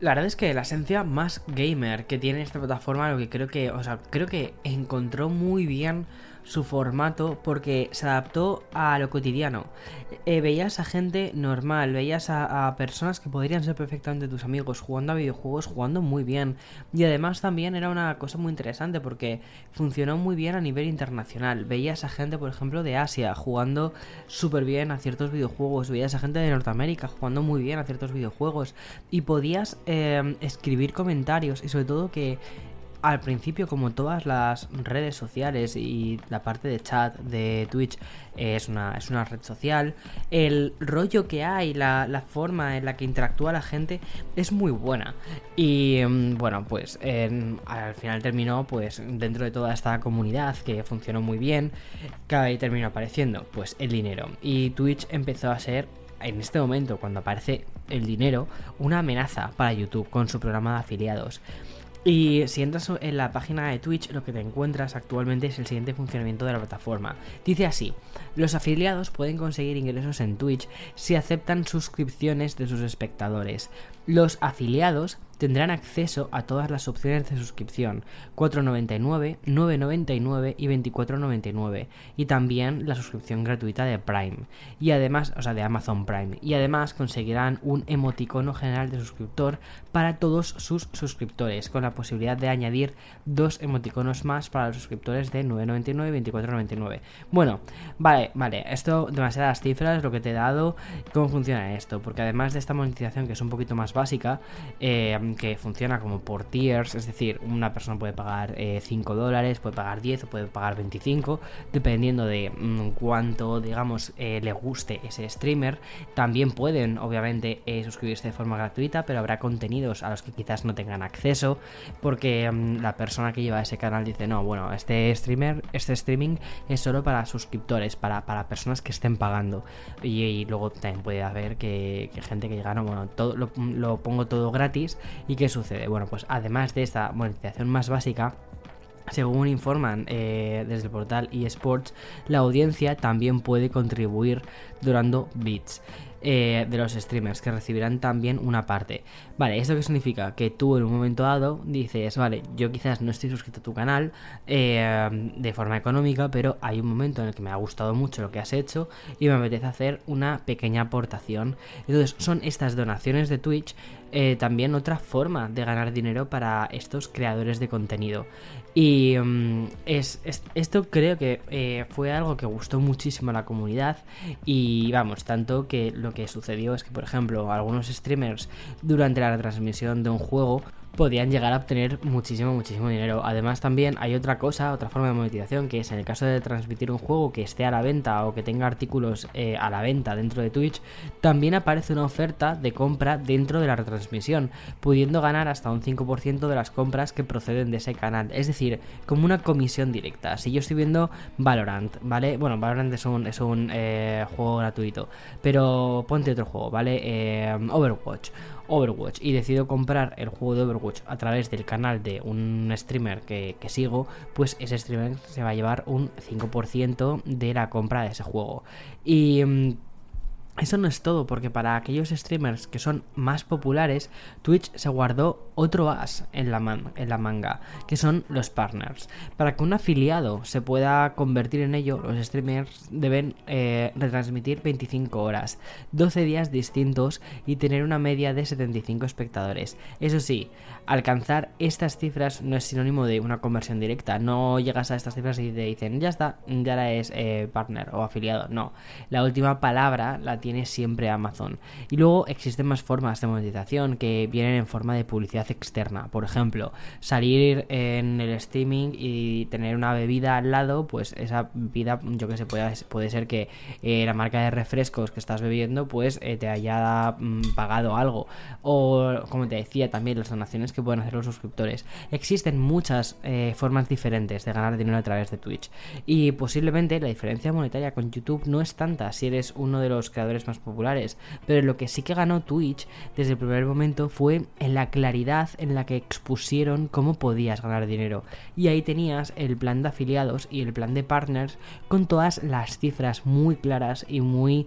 La verdad es que la esencia más gamer que tiene esta plataforma, lo que creo que, o sea, creo que encontró muy bien su formato porque se adaptó a lo cotidiano. Eh, veías a gente normal, veías a, personas que podrían ser perfectamente tus amigos jugando a videojuegos, jugando muy bien. Y además también era una cosa muy interesante porque funcionó muy bien a nivel internacional. Veías a gente, por ejemplo, de Asia jugando súper bien a ciertos videojuegos, veías a gente de Norteamérica jugando muy bien a ciertos videojuegos y podías eh, escribir comentarios y sobre todo que al principio, como todas las redes sociales y la parte de chat de Twitch es una, es una red social, el rollo que hay, la, la forma en la que interactúa la gente es muy buena. Y mm, bueno, pues al final terminó pues dentro de toda esta comunidad que funcionó muy bien, que terminó apareciendo pues el dinero. Y Twitch empezó a ser en este momento, cuando aparece el dinero, una amenaza para YouTube con su programa de afiliados. Y si entras en la página de Twitch, lo que te encuentras actualmente es el siguiente funcionamiento de la plataforma. Dice así, los afiliados pueden conseguir ingresos en Twitch si aceptan suscripciones de sus espectadores. Los afiliados tendrán acceso a todas las opciones de suscripción, 4.99, 9.99 y 24.99, y también la suscripción gratuita de Prime, y además, o sea, de Amazon Prime, y además conseguirán un emoticono general de suscriptor para todos sus suscriptores, con la posibilidad de añadir dos emoticonos más para los suscriptores de 9.99 y 24.99. Bueno, vale, vale, esto demasiadas cifras, lo que te he dado, cómo funciona esto, porque además de esta monetización que es un poquito más básica, eh, que funciona como por tiers, es decir, una persona puede pagar 5 eh, dólares, puede pagar 10 o puede pagar 25, dependiendo de mm, cuánto, digamos, eh, le guste ese streamer. También pueden, obviamente, eh, suscribirse de forma gratuita, pero habrá contenidos a los que quizás no tengan acceso, porque mm, la persona que lleva ese canal dice, no, bueno, este streamer, este streaming es solo para suscriptores, para, para personas que estén pagando. Y, luego también puede haber que, gente que llega, no, bueno, todo, lo pongo todo gratis ¿Y qué sucede? Bueno, pues además de esta monetización más básica, según informan eh, desde el portal eSports, la audiencia también puede contribuir durando bits. Eh, de los streamers que recibirán también una parte. Vale, ¿esto qué significa? Que tú en un momento dado dices, vale, yo quizás no estoy suscrito a tu canal eh, de forma económica, pero hay un momento en el que me ha gustado mucho lo que has hecho y me apetece hacer una pequeña aportación. Entonces, son estas donaciones de Twitch eh, también otra forma de ganar dinero para estos creadores de contenido. Y mm, es, esto creo que eh, fue algo que gustó muchísimo a la comunidad. Y vamos, tanto que lo que sucedió es que, por ejemplo, algunos streamers durante la retransmisión de un juego podían llegar a obtener muchísimo, muchísimo dinero. Además también hay otra cosa, otra forma de monetización, que es en el caso de transmitir un juego que esté a la venta o que tenga artículos eh, a la venta dentro de Twitch, también aparece una oferta de compra dentro de la retransmisión, pudiendo ganar hasta un 5% de las compras que proceden de ese canal. Es decir, como una comisión directa. Si yo estoy viendo Valorant, ¿vale? Bueno, Valorant es un, es un eh, juego gratuito, pero ponte otro juego, ¿vale? Eh, Overwatch. Overwatch y decido comprar el juego de Overwatch a través del canal de un streamer que, sigo, pues ese streamer se va a llevar un 5% de la compra de ese juego. Y mm, eso no es todo, porque para aquellos streamers que son más populares, Twitch se guardó otro as en la, manga, que son los partners. Para que un afiliado se pueda convertir en ello, los streamers deben eh, retransmitir 25 horas, 12 días distintos y tener una media de 75 espectadores. Eso sí, alcanzar estas cifras no es sinónimo de una conversión directa. No llegas a estas cifras y te dicen, ya está, ya eres eh, partner o afiliado. No, la última palabra la tiene siempre Amazon. Y luego existen más formas de monetización que vienen en forma de publicidad externa. Por ejemplo, salir en el streaming y tener una bebida al lado, pues esa bebida, yo que sé, puede, puede ser que eh, la marca de refrescos que estás bebiendo, pues eh, te haya mm, pagado algo. O, como te decía, también las donaciones que pueden hacer los suscriptores. Existen muchas eh, formas diferentes de ganar dinero a través de Twitch. Y posiblemente la diferencia monetaria con YouTube no es tanta si eres uno de los creadores más populares. Pero lo que sí que ganó Twitch desde el primer momento fue en la claridad en la que expusieron cómo podías ganar dinero. Y ahí tenías el plan de afiliados y el plan de partners con todas las cifras muy claras y muy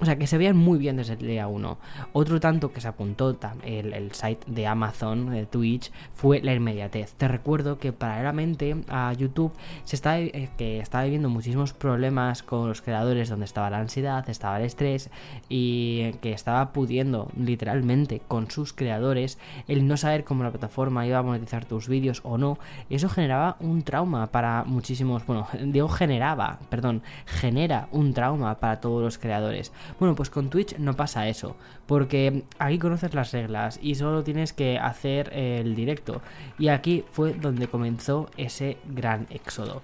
o sea, que se veían muy bien desde el día 1. Otro tanto que se apuntó el, el site de Amazon, de Twitch, fue la inmediatez. Te recuerdo que paralelamente a YouTube se estaba, eh, que estaba viviendo muchísimos problemas con los creadores donde estaba la ansiedad, estaba el estrés y que estaba pudiendo literalmente con sus creadores el no saber cómo la plataforma iba a monetizar tus vídeos o no. Eso generaba un trauma para muchísimos, bueno, digo generaba, perdón, genera un trauma para todos los creadores. Bueno, pues con Twitch no pasa eso, porque aquí conoces las reglas y solo tienes que hacer el directo. Y aquí fue donde comenzó ese gran éxodo.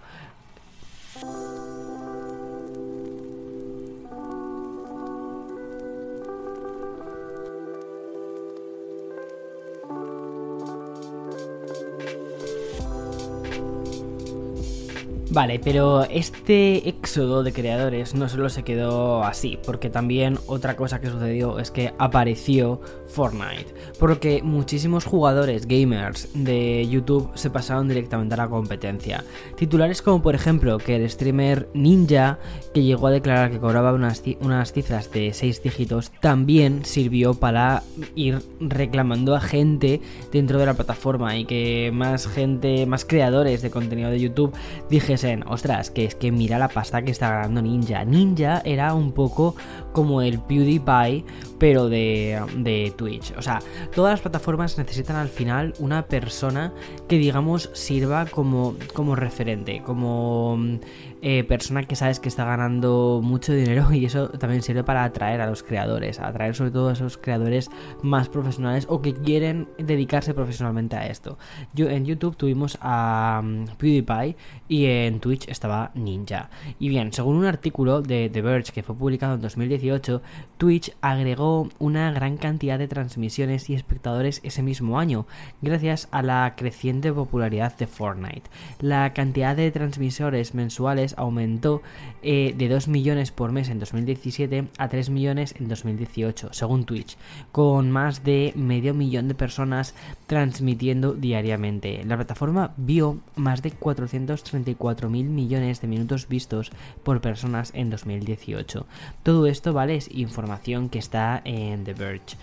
Vale, pero este éxodo de creadores no solo se quedó así, porque también otra cosa que sucedió es que apareció Fortnite, porque muchísimos jugadores gamers de YouTube se pasaron directamente a la competencia. Titulares como por ejemplo que el streamer Ninja, que llegó a declarar que cobraba unas, unas cifras de 6 dígitos, también sirvió para ir reclamando a gente dentro de la plataforma y que más gente, más creadores de contenido de YouTube ostras, que es que mira la pasta que está ganando Ninja. Ninja era un poco como el PewDiePie, pero de, de Twitch. O sea, todas las plataformas necesitan al final una persona que digamos sirva como, como referente, como eh, persona que sabes que está ganando mucho dinero y eso también sirve para atraer a los creadores, atraer sobre todo a esos creadores más profesionales o que quieren dedicarse profesionalmente a esto. Yo en YouTube tuvimos a um, PewDiePie y en Twitch estaba Ninja. Y bien, según un artículo de The Verge que fue publicado en 2018, Twitch agregó una gran cantidad de transmisiones y espectadores ese mismo año, gracias a la creciente popularidad de Fortnite. La cantidad de transmisores mensuales aumentó eh, de 2 millones por mes en 2017 a 3 millones en 2018, según Twitch, con más de medio millón de personas transmitiendo diariamente. La plataforma vio más de 434 mil millones de minutos vistos por personas en 2018. Todo esto, ¿vale? Es información que está en The Verge.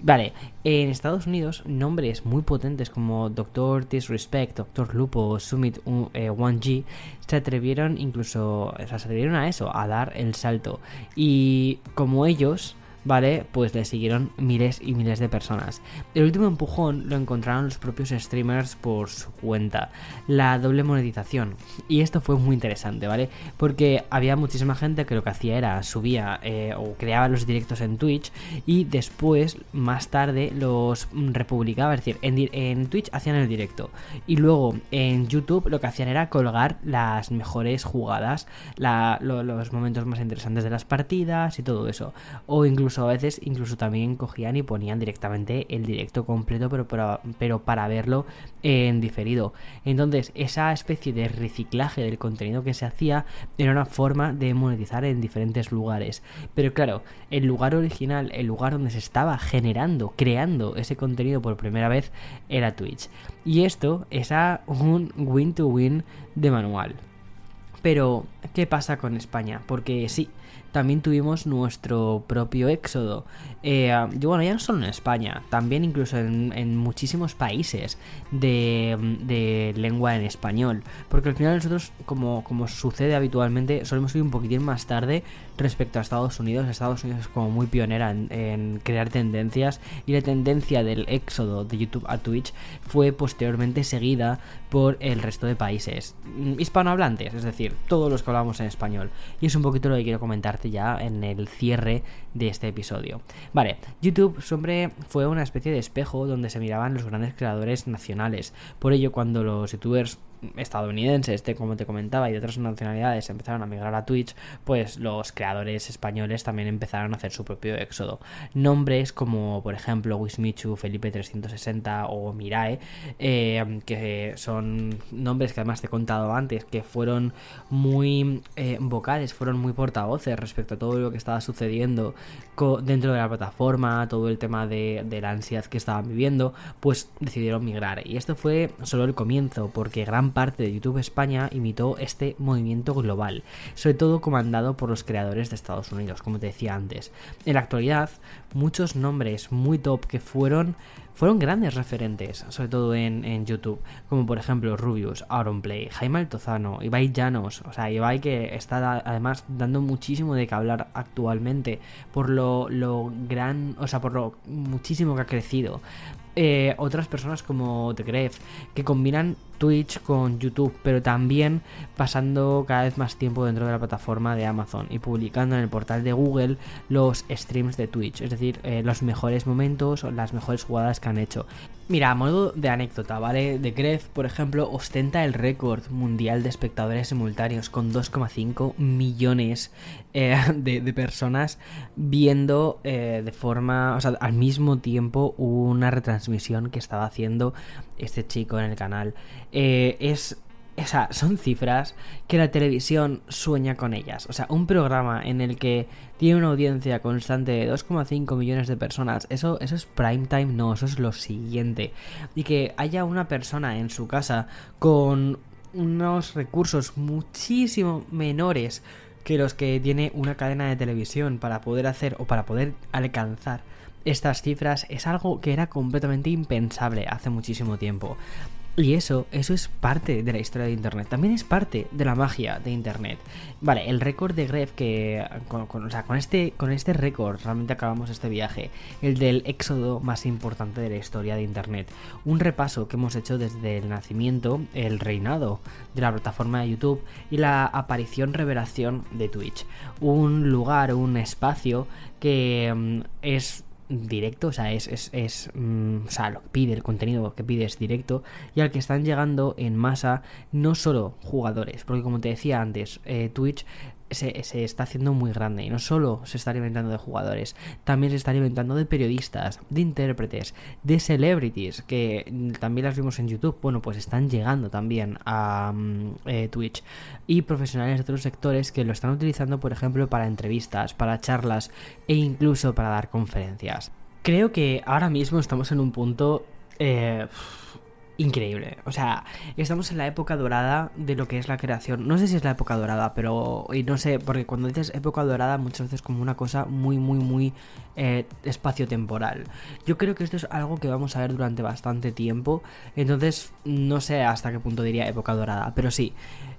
Vale, en Estados Unidos, nombres muy potentes como Doctor Disrespect, Doctor Lupo, Summit 1G uh, se atrevieron incluso, se atrevieron a eso, a dar el salto. Y como ellos, ¿vale? Pues le siguieron miles y miles de personas. El último empujón lo encontraron los propios streamers por su cuenta, la doble monetización. Y esto fue muy interesante, ¿vale? Porque había muchísima gente que lo que hacía era subía eh, o creaba los directos en Twitch y después, más tarde, los republicaba. Es decir, en, Twitch hacían el directo y luego en YouTube lo que hacían era colgar las mejores jugadas, los momentos más interesantes de las partidas y todo eso. O incluso a veces incluso también cogían y ponían directamente el directo completo, pero, pero, para verlo en diferido. Entonces, esa especie de reciclaje del contenido que se hacía era una forma de monetizar en diferentes lugares. Pero claro, el lugar original, el lugar donde se estaba generando, creando ese contenido por primera vez, era Twitch. Y esto es un win-to-win -win de manual. Pero, ¿qué pasa con España? Porque sí, también tuvimos nuestro propio éxodo. Eh, bueno, ya no solo en España, también incluso en, muchísimos países de, lengua en español. Porque al final nosotros, como, como sucede habitualmente, solemos ir un poquitín más tarde respecto a Estados Unidos. Estados Unidos es como muy pionera en, crear tendencias y la tendencia del éxodo de YouTube a Twitch fue posteriormente seguida por el resto de países hispanohablantes, es decir, todos los que hablamos en español. Y es un poquito lo que quiero comentarte ya en el cierre de este episodio. Vale, YouTube siempre fue una especie de espejo donde se miraban los grandes creadores nacionales. Por ello, cuando los youtubers estadounidenses, este, como te comentaba, y de otras nacionalidades empezaron a migrar a Twitch, pues los creadores españoles también empezaron a hacer su propio éxodo. Nombres como, por ejemplo, Wismichu, Felipe 360 o Mirae, eh, que son nombres que además te he contado antes, que fueron muy eh, vocales, fueron muy portavoces respecto a todo lo que estaba sucediendo dentro de la plataforma, todo el tema de, de la ansiedad que estaban viviendo, pues decidieron migrar. Y esto fue solo el comienzo, porque gran parte de YouTube España imitó este movimiento global, sobre todo comandado por los creadores de Estados Unidos, como te decía antes. En la actualidad, muchos nombres muy top que fueron fueron grandes referentes, sobre todo en, YouTube, como por ejemplo Rubius, Auronplay, Jaime Altozano, Ibai Llanos, o sea, Ibai que está además dando muchísimo de qué hablar actualmente por lo, lo gran, o sea, por lo muchísimo que ha crecido. Eh, otras personas como The Gref, que combinan Twitch con YouTube, pero también pasando cada vez más tiempo dentro de la plataforma de Amazon y publicando en el portal de Google los streams de Twitch, es decir, eh, los mejores momentos o las mejores jugadas que han hecho. Mira, a modo de anécdota, ¿vale? The Gref, por ejemplo, ostenta el récord mundial de espectadores simultáneos con 2,5 millones eh, de, personas viendo de forma, o sea, al mismo tiempo una retransmisión transmisión que estaba haciendo este chico en el canal. Eh, es o sea, son cifras que la televisión sueña con ellas. O sea, un programa en el que tiene una audiencia constante de 2,5 millones de personas, eso, eso es prime time, no, eso es lo siguiente. Y que haya una persona en su casa con unos recursos muchísimo menores que los que tiene una cadena de televisión para poder hacer o para poder alcanzar estas cifras es algo que era completamente impensable hace muchísimo tiempo. Y eso, eso es parte de la historia de Internet. También es parte de la magia de Internet. Vale, el récord de Gref que... O sea, con este, con este récord realmente acabamos este viaje. El del éxodo más importante de la historia de Internet. Un repaso que hemos hecho desde el nacimiento, el reinado de la plataforma de YouTube y la aparición revelación de Twitch. Un lugar, un espacio que mm, es directo, o sea, es, es, es mm, o sea, lo que pide, el contenido que pide es directo y al que están llegando en masa no solo jugadores, porque como te decía antes, eh, Twitch se, está haciendo muy grande y no solo se está alimentando de jugadores, también se está alimentando de periodistas, de intérpretes, de celebrities, que también las vimos en YouTube, bueno, pues están llegando también a mm, eh, Twitch y profesionales de otros sectores que lo están utilizando, por ejemplo, para entrevistas, para charlas e incluso para dar conferencias. Creo que ahora mismo estamos en un punto... Eh, increíble. O sea, estamos en la época dorada de lo que es la creación. No sé si es la época dorada, pero. Y no sé, porque cuando dices época dorada, muchas veces como una cosa muy, muy, muy eh, espacio-temporal. Yo creo que esto es algo que vamos a ver durante bastante tiempo. Entonces, no sé hasta qué punto diría época dorada, pero sí.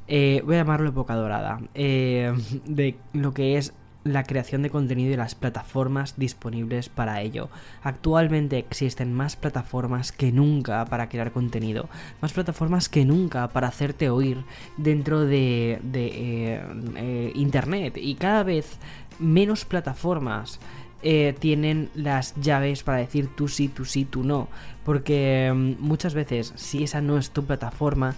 Eh, voy a llamarlo época dorada. Eh, de lo que es la creación de contenido y las plataformas disponibles para ello. Actualmente existen más plataformas que nunca para crear contenido, más plataformas que nunca para hacerte oír dentro de, eh, eh, Internet y cada vez menos plataformas. Eh, tienen las llaves para decir tú sí, tú sí, tú no. Porque mm, muchas veces, si esa no es tu plataforma,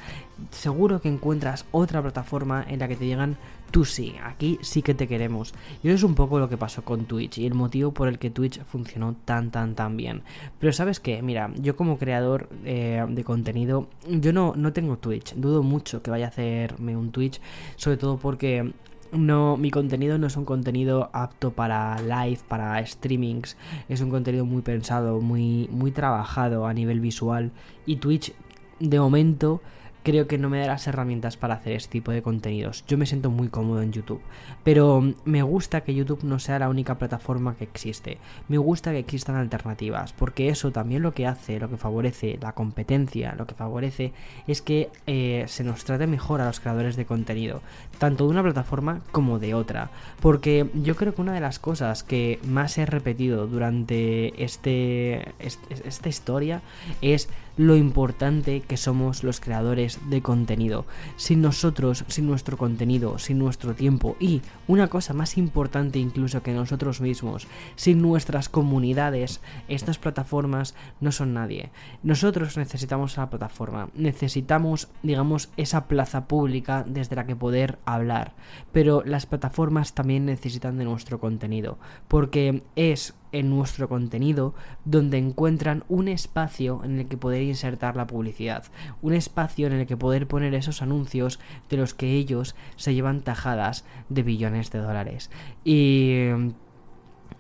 seguro que encuentras otra plataforma en la que te llegan tú sí, aquí sí que te queremos. Y eso es un poco lo que pasó con Twitch y el motivo por el que Twitch funcionó tan, tan, tan bien. Pero sabes qué, mira, yo como creador eh, de contenido, yo no, no tengo Twitch, dudo mucho que vaya a hacerme un Twitch, sobre todo porque no, mi contenido no es un contenido apto para live, para streamings. Es un contenido muy pensado, muy, muy trabajado a nivel visual. Y Twitch, de momento, creo que no me da las herramientas para hacer este tipo de contenidos. Yo me siento muy cómodo en YouTube, pero me gusta que YouTube no sea la única plataforma que existe. Me gusta que existan alternativas, porque eso también lo que hace, lo que favorece la competencia, lo que favorece es que eh, se nos trate mejor a los creadores de contenido, tanto de una plataforma como de otra. Porque yo creo que una de las cosas que más he repetido durante este, esta historia es lo importante que somos los creadores de contenido. Sin nosotros, sin nuestro contenido, sin nuestro tiempo y, una cosa más importante incluso que nosotros mismos, sin nuestras comunidades, estas plataformas no son nadie. Nosotros necesitamos la plataforma, necesitamos, digamos, esa plaza pública desde la que poder hablar, pero las plataformas también necesitan de nuestro contenido, porque es en nuestro contenido donde encuentran un espacio en el que poder insertar la publicidad, un espacio en el que poder poner esos anuncios de los que ellos se llevan tajadas de billones de dólares. Y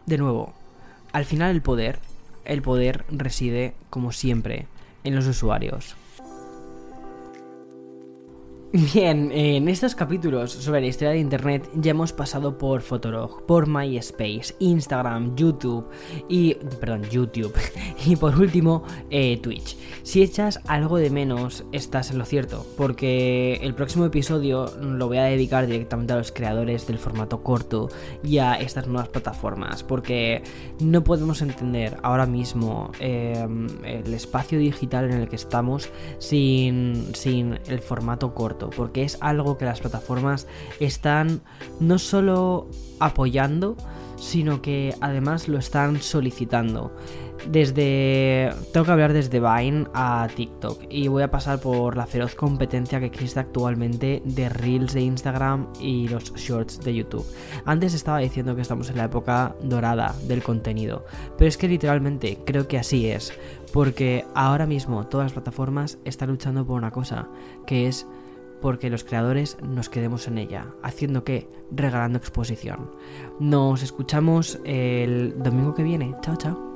de nuevo, al final el poder, el poder reside como siempre en los usuarios. Bien, en estos capítulos sobre la historia de Internet ya hemos pasado por Fotolog, por MySpace, Instagram, YouTube y... perdón, YouTube y por último eh, Twitch. Si echas algo de menos, estás en lo cierto, porque el próximo episodio lo voy a dedicar directamente a los creadores del formato corto y a estas nuevas plataformas, porque no podemos entender ahora mismo em, el espacio digital en el que estamos sin, sin el formato corto porque es algo que las plataformas están no solo apoyando, sino que además lo están solicitando. Desde. Tengo que hablar desde Vine a TikTok. Y voy a pasar por la feroz competencia que existe actualmente de Reels de Instagram y los Shorts de YouTube. Antes estaba diciendo que estamos en la época dorada del contenido. Pero es que literalmente creo que así es. Porque ahora mismo todas las plataformas están luchando por una cosa. Que es porque los creadores nos quedemos en ella. ¿Haciendo qué? Regalando exposición. Nos escuchamos el domingo que viene. Chao, chao.